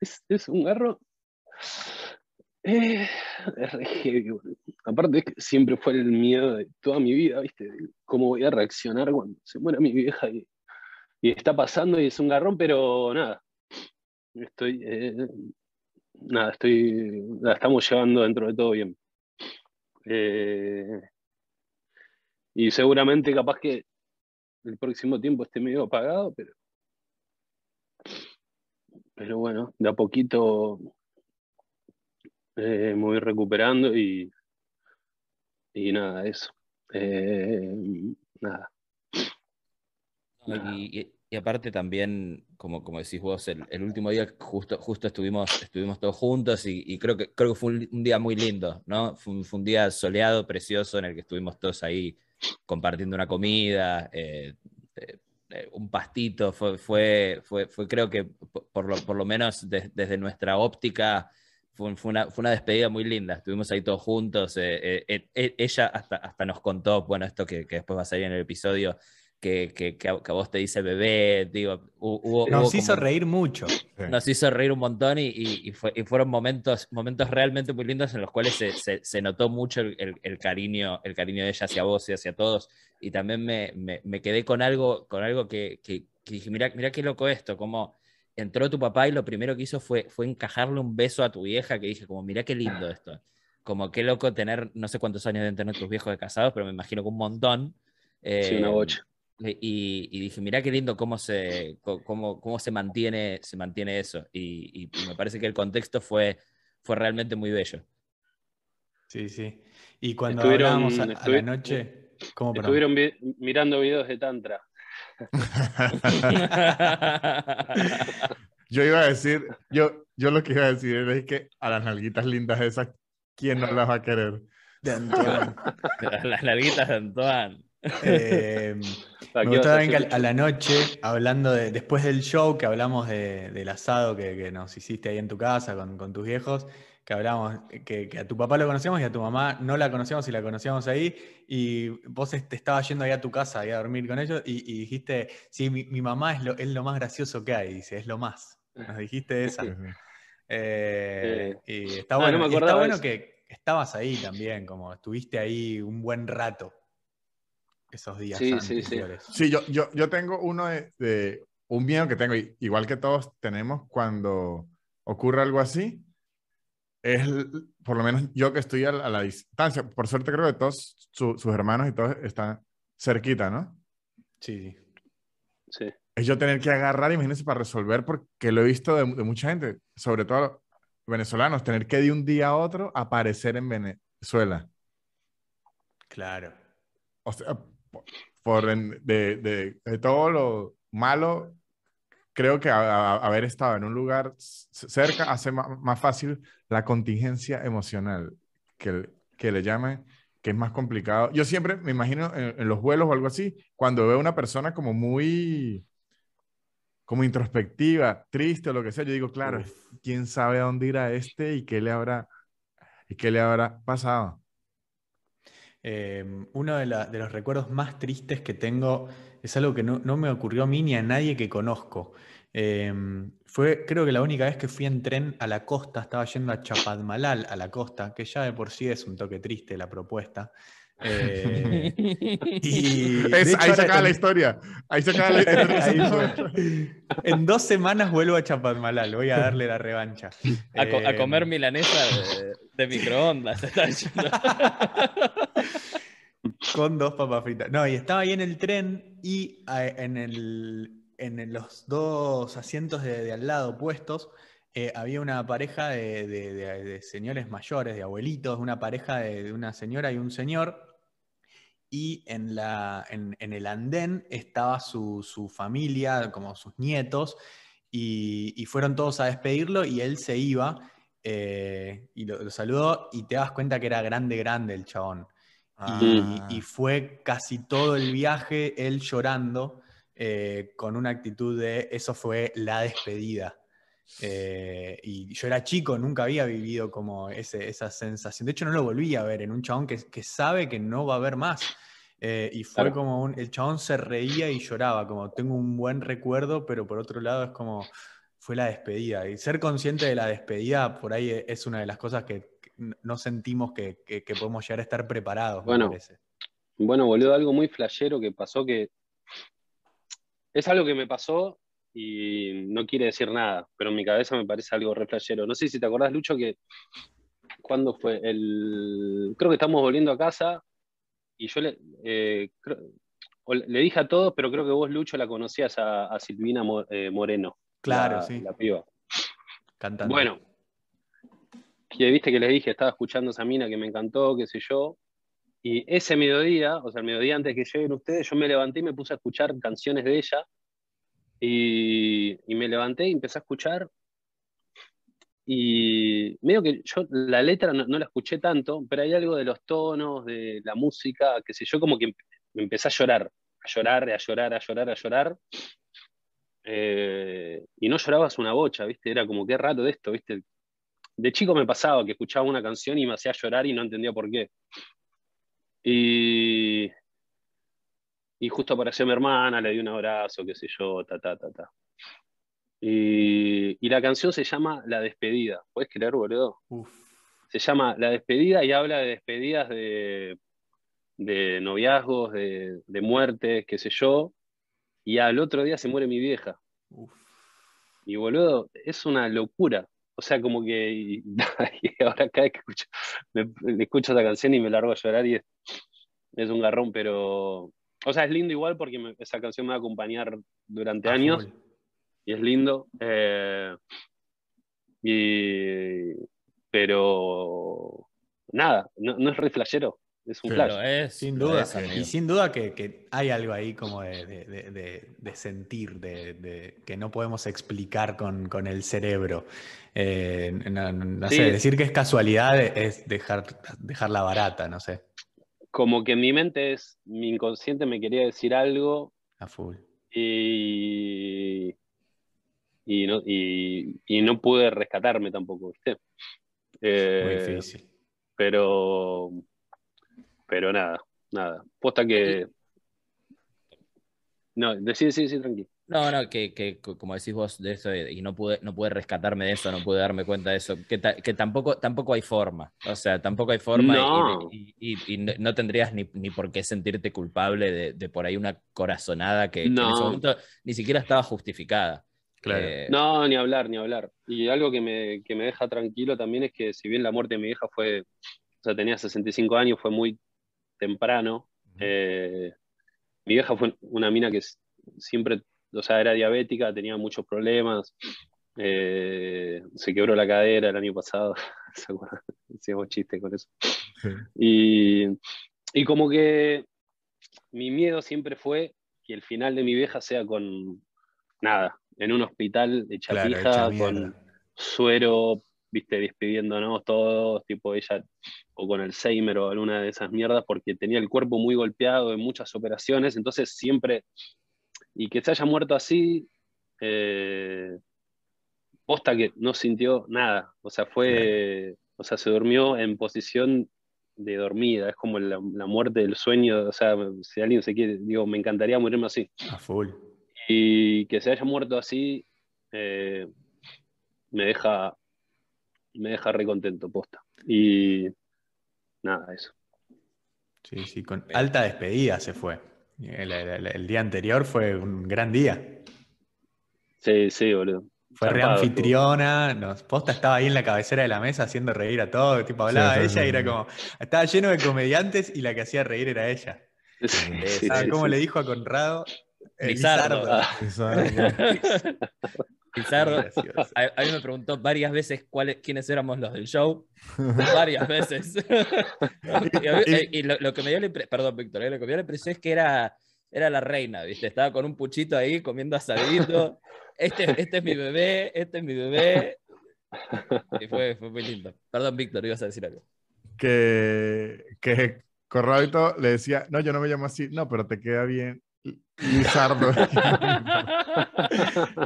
Es, es un garro. Eh, es re. Aparte es que siempre fue el miedo de toda mi vida, ¿viste? ¿Cómo voy a reaccionar cuando se muera mi vieja? Y, y está pasando y es un garrón, pero nada. Estoy. eh, nada, estoy. La estamos llevando dentro de todo bien. Eh, y seguramente capaz que el próximo tiempo esté medio apagado, pero. Pero bueno, de a poquito eh, me voy recuperando y. Y nada, eso. Eh, nada.
Y, y- y aparte también, como, como decís vos, el, el último día justo, justo estuvimos, estuvimos todos juntos y, y creo, que, creo que fue un, un día muy lindo, ¿no? Fue un, fue un día soleado, precioso, en el que estuvimos todos ahí compartiendo una comida, eh, eh, un pastito, fue, fue, fue, fue creo que por, por lo, por lo menos de- desde nuestra óptica fue, fue una, fue una despedida muy linda. Estuvimos ahí todos juntos. eh, eh, eh, eh, ella hasta, hasta nos contó, bueno, esto que, que después va a salir en el episodio, que, que, que a, que a vos te dice bebé, digo, hu- hubo, hubo
Nos hizo
como-
reír mucho. <laughs>
nos hizo reír un montón y, y- y fue- y fueron momentos, momentos realmente muy lindos en los cuales se, se- se notó mucho el, el- el cariño, el cariño de ella hacia vos y hacia todos. Y también me, me- me quedé con algo, con algo que, dije, mira, mira qué loco esto, como entró tu papá y lo primero que hizo fue, fue encajarle un beso a tu vieja, que dije, como, mira qué lindo esto. Como qué loco tener, no sé cuántos años deben tener tus viejos de casados, pero me imagino que un montón.
Sí, una
Eh,
bocha.
y, y dije, mirá qué lindo cómo se, cómo, cómo se, mantiene, se mantiene eso. Y, y me parece que el contexto fue, fue realmente muy bello.
Sí, sí. Y cuando
Estuvieron-
hablábamos a, a la noche. ¿Cómo?
Estuvieron vi- mirando videos de Tantra. <laughs>
yo iba a decir, yo, yo lo que iba a decir es que a las nalguitas lindas esas, ¿quién no las va a querer?
De Antoine. <laughs>
Las larguitas de Antoine. <laughs>
Eh,
¿A
me
vas a
también que
hacer?
a la noche, hablando de, después del show, que hablamos de- del asado que, que nos hiciste ahí en tu casa con, con tus viejos, que hablamos, que, que a tu papá lo conocíamos y a tu mamá no la conocíamos y la conocíamos ahí, y vos te estabas yendo ahí a tu casa ahí a dormir con ellos y, y dijiste, sí, mi, mi mamá es lo, es lo más gracioso que hay, dice, es lo más. Nos dijiste esa. Eh, y está
Ah,
bueno,
no me
y está bueno
eso.
que estabas ahí también, como estuviste ahí un buen rato esos días
Sí, sí, sí.
Sí, yo, yo, yo tengo uno de, de- un miedo que tengo, igual que todos tenemos cuando ocurre algo así, es por lo menos yo que estoy a, la- a la distancia. Por suerte creo que todos su- sus hermanos y todos están cerquita, ¿no?
Sí, sí.
Sí.
Es yo tener que agarrar, imagínense, para resolver, porque lo he visto de, de mucha gente, sobre todo venezolanos tener que de un día a otro aparecer en Venezuela.
Claro.
O sea, por, por en- de, de- de todo lo malo, creo que a- a- haber estado en un lugar cerca hace más, fácil la contingencia emocional, que, que le llaman, que es más complicado. Yo siempre me imagino en, en los vuelos o algo así, cuando veo una persona como muy, como introspectiva, triste o lo que sea, yo digo, claro, quién sabe a dónde irá este y qué le habrá, y qué le habrá pasado.
Eh, uno de, los recuerdos más tristes que tengo es algo que no, me ocurrió a mí ni a nadie que conozco. Eh, fue, creo que la única vez que fui en tren a la costa, estaba yendo a Chapadmalal, a la costa, que ya de por sí es un toque triste la propuesta. Eh, <laughs> y de
Es-
hecho
ahí se acaba la <laughs> historia. Ahí se acaba la historia.
En dos semanas vuelvo a Chapadmalal, voy a darle la revancha.
A, co- a
Eh,
comer milanesa de, de microondas. <laughs>
Con dos papas fritas. No, y estaba ahí en el tren y eh, en, el, en los dos asientos de, de al lado puestos eh, había una pareja de, de- de- de señores mayores, de abuelitos, una pareja de, una señora y un señor. Y en, la, en, en el andén estaba su, su familia, como sus nietos, y, y fueron todos a despedirlo y él se iba eh, y lo, lo saludó y te das cuenta que era grande, grande el chabón. Y,
Ah.
y fue casi todo el viaje él llorando eh, con una actitud de eso fue la despedida. Eh, y yo era chico, nunca había vivido como ese, esa sensación. De hecho, no lo volví a ver en un chabón que, que sabe que no va a haber más. Eh, y fue
Claro.
como un, el chabón se reía y lloraba, como tengo un buen recuerdo, pero por otro lado es como fue la despedida. Y ser consciente de la despedida por ahí e- es una de las cosas que no sentimos que, que- que podemos llegar a estar preparados,
Bueno. Bueno, boludo, algo muy flashero que pasó que es algo que me pasó y no quiere decir nada, pero en mi cabeza me parece algo re flashero. No sé si te acordás, Lucho, que cuando fue el... Creo que estamos volviendo a casa y yo le, eh, creo- le dije a todos, pero creo que vos, Lucho, la conocías a, a Silvina eh, Moreno.
Claro,
la-
sí.
La piba.
Cantando.
Bueno, que viste que les dije, estaba escuchando esa mina que me encantó, qué sé yo. Y ese mediodía, o sea, el mediodía antes que lleguen ustedes, yo me levanté y me puse a escuchar canciones de ella. Y, me levanté y empecé a escuchar. Y medio que yo la letra no, la escuché tanto, pero hay algo de los tonos, de la música, qué sé yo, como que me empecé a llorar, a llorar, a llorar, a llorar, a llorar. Eh, y no llorabas una bocha, ¿viste? Era como qué rato de esto, ¿viste? De chico me pasaba que escuchaba una canción y me hacía llorar y no entendía por qué. Y, y justo apareció mi hermana, le di un abrazo, qué sé yo, ta, ta, ta, ta. Y, y la canción se llama La Despedida. ¿Puedes creer, boludo?
Uf.
Se llama La Despedida y habla de despedidas de, de noviazgos, de, de muertes, qué sé yo. Y al otro día se muere mi vieja.
Uf.
Y boludo, es una locura. O sea, como que y, <laughs> y ahora cada vez que escucho, me, escucho esa canción y me largo a llorar y es, es un garrón, pero. O sea, es lindo igual porque me- esa canción me va a acompañar durante años y es lindo. eh, y, pero. Nada, no, no es re flashero, es un
Sí.
flash.
Es,
Sin duda.
es,
y sin duda que, que hay algo ahí como de, de- de- de- de sentir, de, de- que no podemos explicar con, con el cerebro. Eh, no, no- no
Sí.
sé, decir que es casualidad es dejar, dejarla barata, no sé.
Como que en mi mente es, mi inconsciente me quería decir algo
A full.
y, y, no, y, y no pude rescatarme tampoco, ¿viste?
Muy
Eh,
difícil.
pero, pero nada, nada. Posta que. No, decí, sí, sí, tranquilo.
No, no, que, que co- como decís vos de eso, de- y no pude, no pude rescatarme de eso, no pude darme cuenta de eso, que, ta- que tampoco, tampoco hay forma, o sea, tampoco hay forma y-
No.
y, y- y no, no tendrías ni, ni por qué sentirte culpable de, de por ahí una corazonada que, que en ese momento ni siquiera estaba justificada.
Claro.
Eh,
No, ni hablar, ni hablar. Y algo que me, que me deja tranquilo también es que, si bien la muerte de mi hija fue. O sea, tenía 65 años, fue muy temprano. eh, mi vieja fue una mina que siempre, o sea, era diabética, tenía muchos problemas. Eh, se quebró la cadera el año pasado. <laughs> ¿Se acuerdan? Hacíamos chistes con eso.
Sí.
Y, y como que mi miedo siempre fue que el final de mi vieja sea con nada, en un hospital hecha
Claro,
pija,
hecha mierda.
con suero, viste, despidiéndonos todos, tipo ella, o con Alzheimer o alguna de esas mierdas, porque tenía el cuerpo muy golpeado en muchas operaciones, entonces siempre, y que se haya muerto así, eh, posta que no sintió nada, o sea, fue, o sea, se durmió en posición de dormida, es como la, la muerte del sueño, o sea, si alguien se quiere, digo, me encantaría morirme así.
A full.
Y que se haya muerto así eh, me deja me deja re contento, posta. Y nada, eso.
Sí, sí, con alta despedida se fue. El, el- el día anterior fue un gran día.
Sí, sí, boludo.
Fue re
Zarpado,
anfitriona, nos, posta estaba ahí en la cabecera de la mesa haciendo reír a todos, tipo hablaba
Sí,
ella
sí,
y era como, estaba lleno de comediantes y la que hacía reír era ella.
Sí, sí,
¿Cómo
sí.
le dijo a Conrado?
Lizardo.
Lizardo.
Ah,
Exacto. <laughs>
Pizarro, a, a mí me preguntó varias veces cuáles, quiénes éramos los del show. Varias veces. <laughs> y a mí- eh, y lo, lo que me dio la impresión, perdón, Víctor, eh, lo que me dio la impresión es que era, era la reina, ¿viste? Estaba con un puchito ahí comiendo asadito. Este, este es mi bebé, este es mi bebé. Y fue, fue muy lindo. Perdón, Víctor, ibas a decir algo.
que, que Corradito le decía, no, yo no me llamo así, no, pero te queda bien Lizardo. <laughs>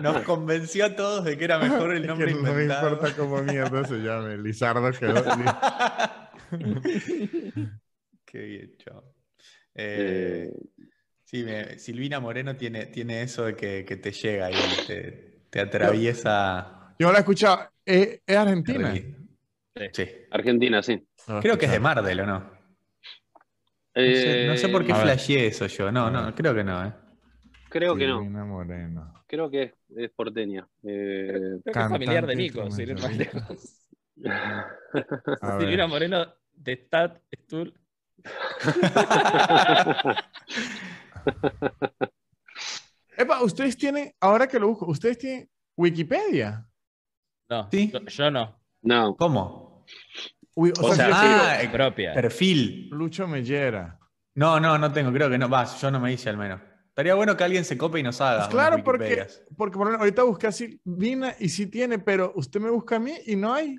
Nos convenció a todos de que era mejor el
Es <laughs> que
nombre
no me
inventado.
importa cómo mierda se llame, Lizardo quedó. <laughs>
Qué bien, chavo. Eh,
Eh,
sí, me- Silvina Moreno tiene, tiene eso de que, que te llega y te, te atraviesa.
Yo la he escuchado, es, es argentina.
Sí.
Argentina, sí.
Creo que es de Mardel, ¿o no? No sé, no sé por qué flasheé eso yo. No, no,
ver.
creo que no, ¿eh?
Creo que no.
Moreno.
Creo que es, es porteña. Eh,
Creo que es familiar de Nico, más lejos. Silvina <laughs> Moreno de Stat Stul. <laughs>
Epa, ustedes tienen, ahora que lo busco, ustedes tienen Wikipedia.
No,
Sí.
yo- no.
no,
¿Cómo?
Uy, o,
O
sea.
Ah,
Propia.
perfil.
Lucho Mellera.
No, no, no tengo, creo que no. Va, yo no me hice al menos. Estaría bueno que alguien se cope y nos haga.
Pues claro, porque, porque por ejemplo, ahorita busqué así, Vina y sí tiene, pero usted me busca a mí y no hay.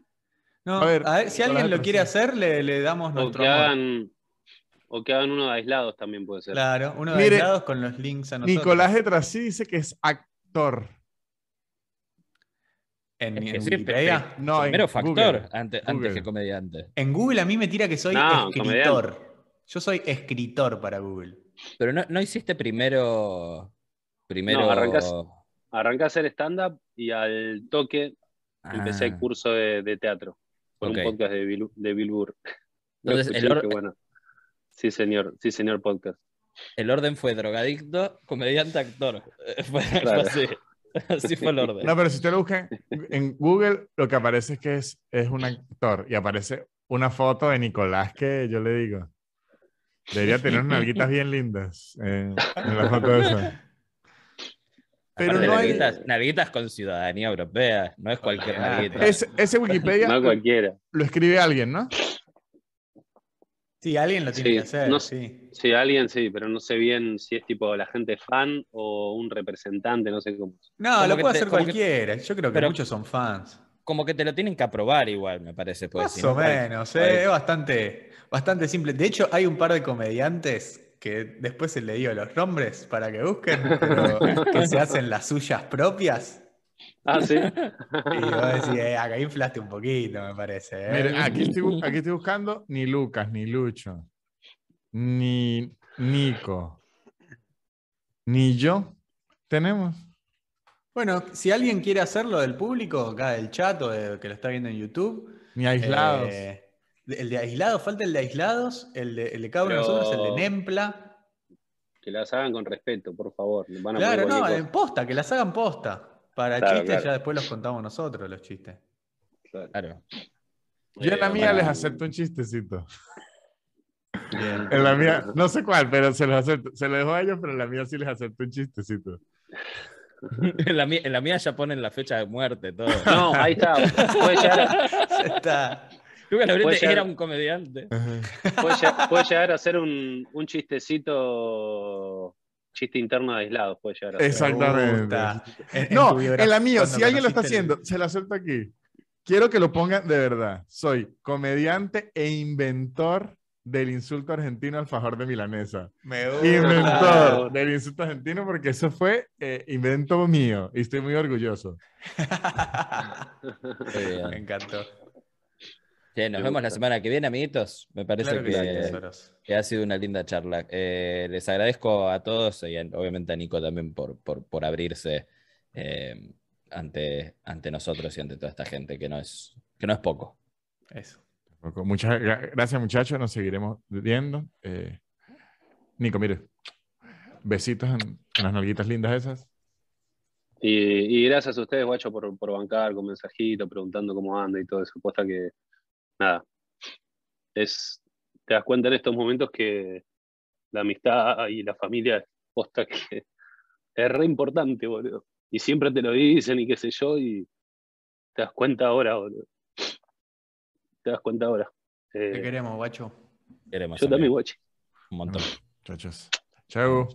No,
a ver,
a ver, si alguien lo quiere
sí.
hacer, le, le damos
o
nuestro
que
amor.
hagan o que hagan uno de aislados también puede ser.
Claro, uno de
Mire,
aislados con los links a nosotros.
Nicolás de Trasí dice que es actor.
en,
Es que
en
sí,
Wikipedia.
No, en
Primero factor
Google.
antes,
Google.
antes que comediante.
En Google a mí me tira que soy
No,
escritor. Yo soy escritor para Google.
Pero no, no hiciste primero. Primero.
No, arrancás- Arranqué a hacer stand-up y al toque empecé el
Ah.
curso de, de teatro con
Ok.
un podcast de Bill, de Bill Burr. <laughs> Lo
Entonces,
escuché
el or-
bueno. Sí, señor, sí, señor podcast.
El orden fue drogadicto, comediante, actor. <laughs> Fue,
Claro.
así. <laughs> Así fue el orden.
No, pero si usted lo busca en- en Google, lo que aparece es que es, es un actor y aparece una foto de Nicolás que yo le digo. Debería tener unas nalguitas bien lindas eh, en la foto esa. Pero
Aparte,
no hay.
nalguitas, nalguitas con ciudadanía europea, no es cualquier
Ah,
nalguita.
Ese, ese Wikipedia
No cualquiera.
lo escribe alguien, ¿no?
Sí, alguien lo tiene
Sí,
que hacer,
no-
sí.
Sí, alguien sí, pero no sé bien si es tipo la gente fan o un representante, no sé cómo.
No,
Como
lo puede
te-
hacer
que-
cualquiera. Yo creo que
Pero-
muchos son fans.
Como que te lo tienen que aprobar igual, me parece. Pues,
Más
si
o
no,
menos, eh, es bastante, bastante simple. De hecho, hay un par de comediantes que después se le dio los nombres para que busquen, pero <laughs> que se hacen las suyas propias.
Ah, sí. <laughs>
Y vos decís, eh, acá inflaste un poquito, me parece. eh.
Aquí estoy, aquí estoy buscando ni Lucas, ni Lucho, ni Nico, ni yo. Tenemos.
Bueno, si alguien quiere hacerlo del público, acá del chat o de- que lo está viendo en YouTube.
Ni aislados.
eh, el de aislados, falta el de aislados, el de, el de cada uno de
Pero-
nosotros, el de Nempla.
Que las hagan con respeto, por favor. Van a
Claro, no, en posta, que las hagan posta. Para
Claro,
chistes
claro.
ya después los contamos nosotros, los chistes.
Claro.
Yo en la
Eh,
mía les acepto un chistecito.
Bien.
En la mía, no sé cuál, pero se los acepto. Se lo dejo a ellos, pero en la mía sí les acepto un chistecito. <laughs>
en, la mía, en la mía ya ponen la fecha de muerte, todo. <laughs>
No, ahí está. Puede llegar, a-
Ya está.
Lucas Labrete
Puede llegar-
era un comediante.
puede llegar- puede llegar a ser un, un chistecito, chiste interno de aislados, puede llegar a ser.
Exactamente.
En- en
No, en la mía, si alguien lo está
el-
haciendo, se la suelto aquí. Quiero que lo pongan de verdad. Soy comediante e inventor del insulto argentino al fajor de milanesa.
Me.
Inventor del insulto argentino porque eso fue eh, invento mío y estoy muy orgulloso. <laughs>
Me encantó.
Nos vemos la semana que viene, amiguitos. Me parece
Claro que
ha sido una linda charla. Eh, les agradezco a todos y a- obviamente a Nico también por, por, por abrirse eh, ante, ante nosotros y ante toda esta gente, que no es, que no es poco.
Eso.
Muchas gra- gracias, muchachos. Nos seguiremos viendo. Eh, Nico, mire. Besitos en, las nalguitas lindas esas.
Y, gracias a ustedes, guacho, por, por bancar con mensajito, preguntando cómo anda y todo eso. Posta que, nada, es, te das cuenta en estos momentos que la amistad y la familia posta que es re importante, boludo. Y siempre te lo dicen y qué sé yo, y te das cuenta ahora, boludo. Te das cuenta ahora. Eh,
Te queremos, guacho.
Queremos
yo también, guacho.
un montón.
Muchachos. Chao.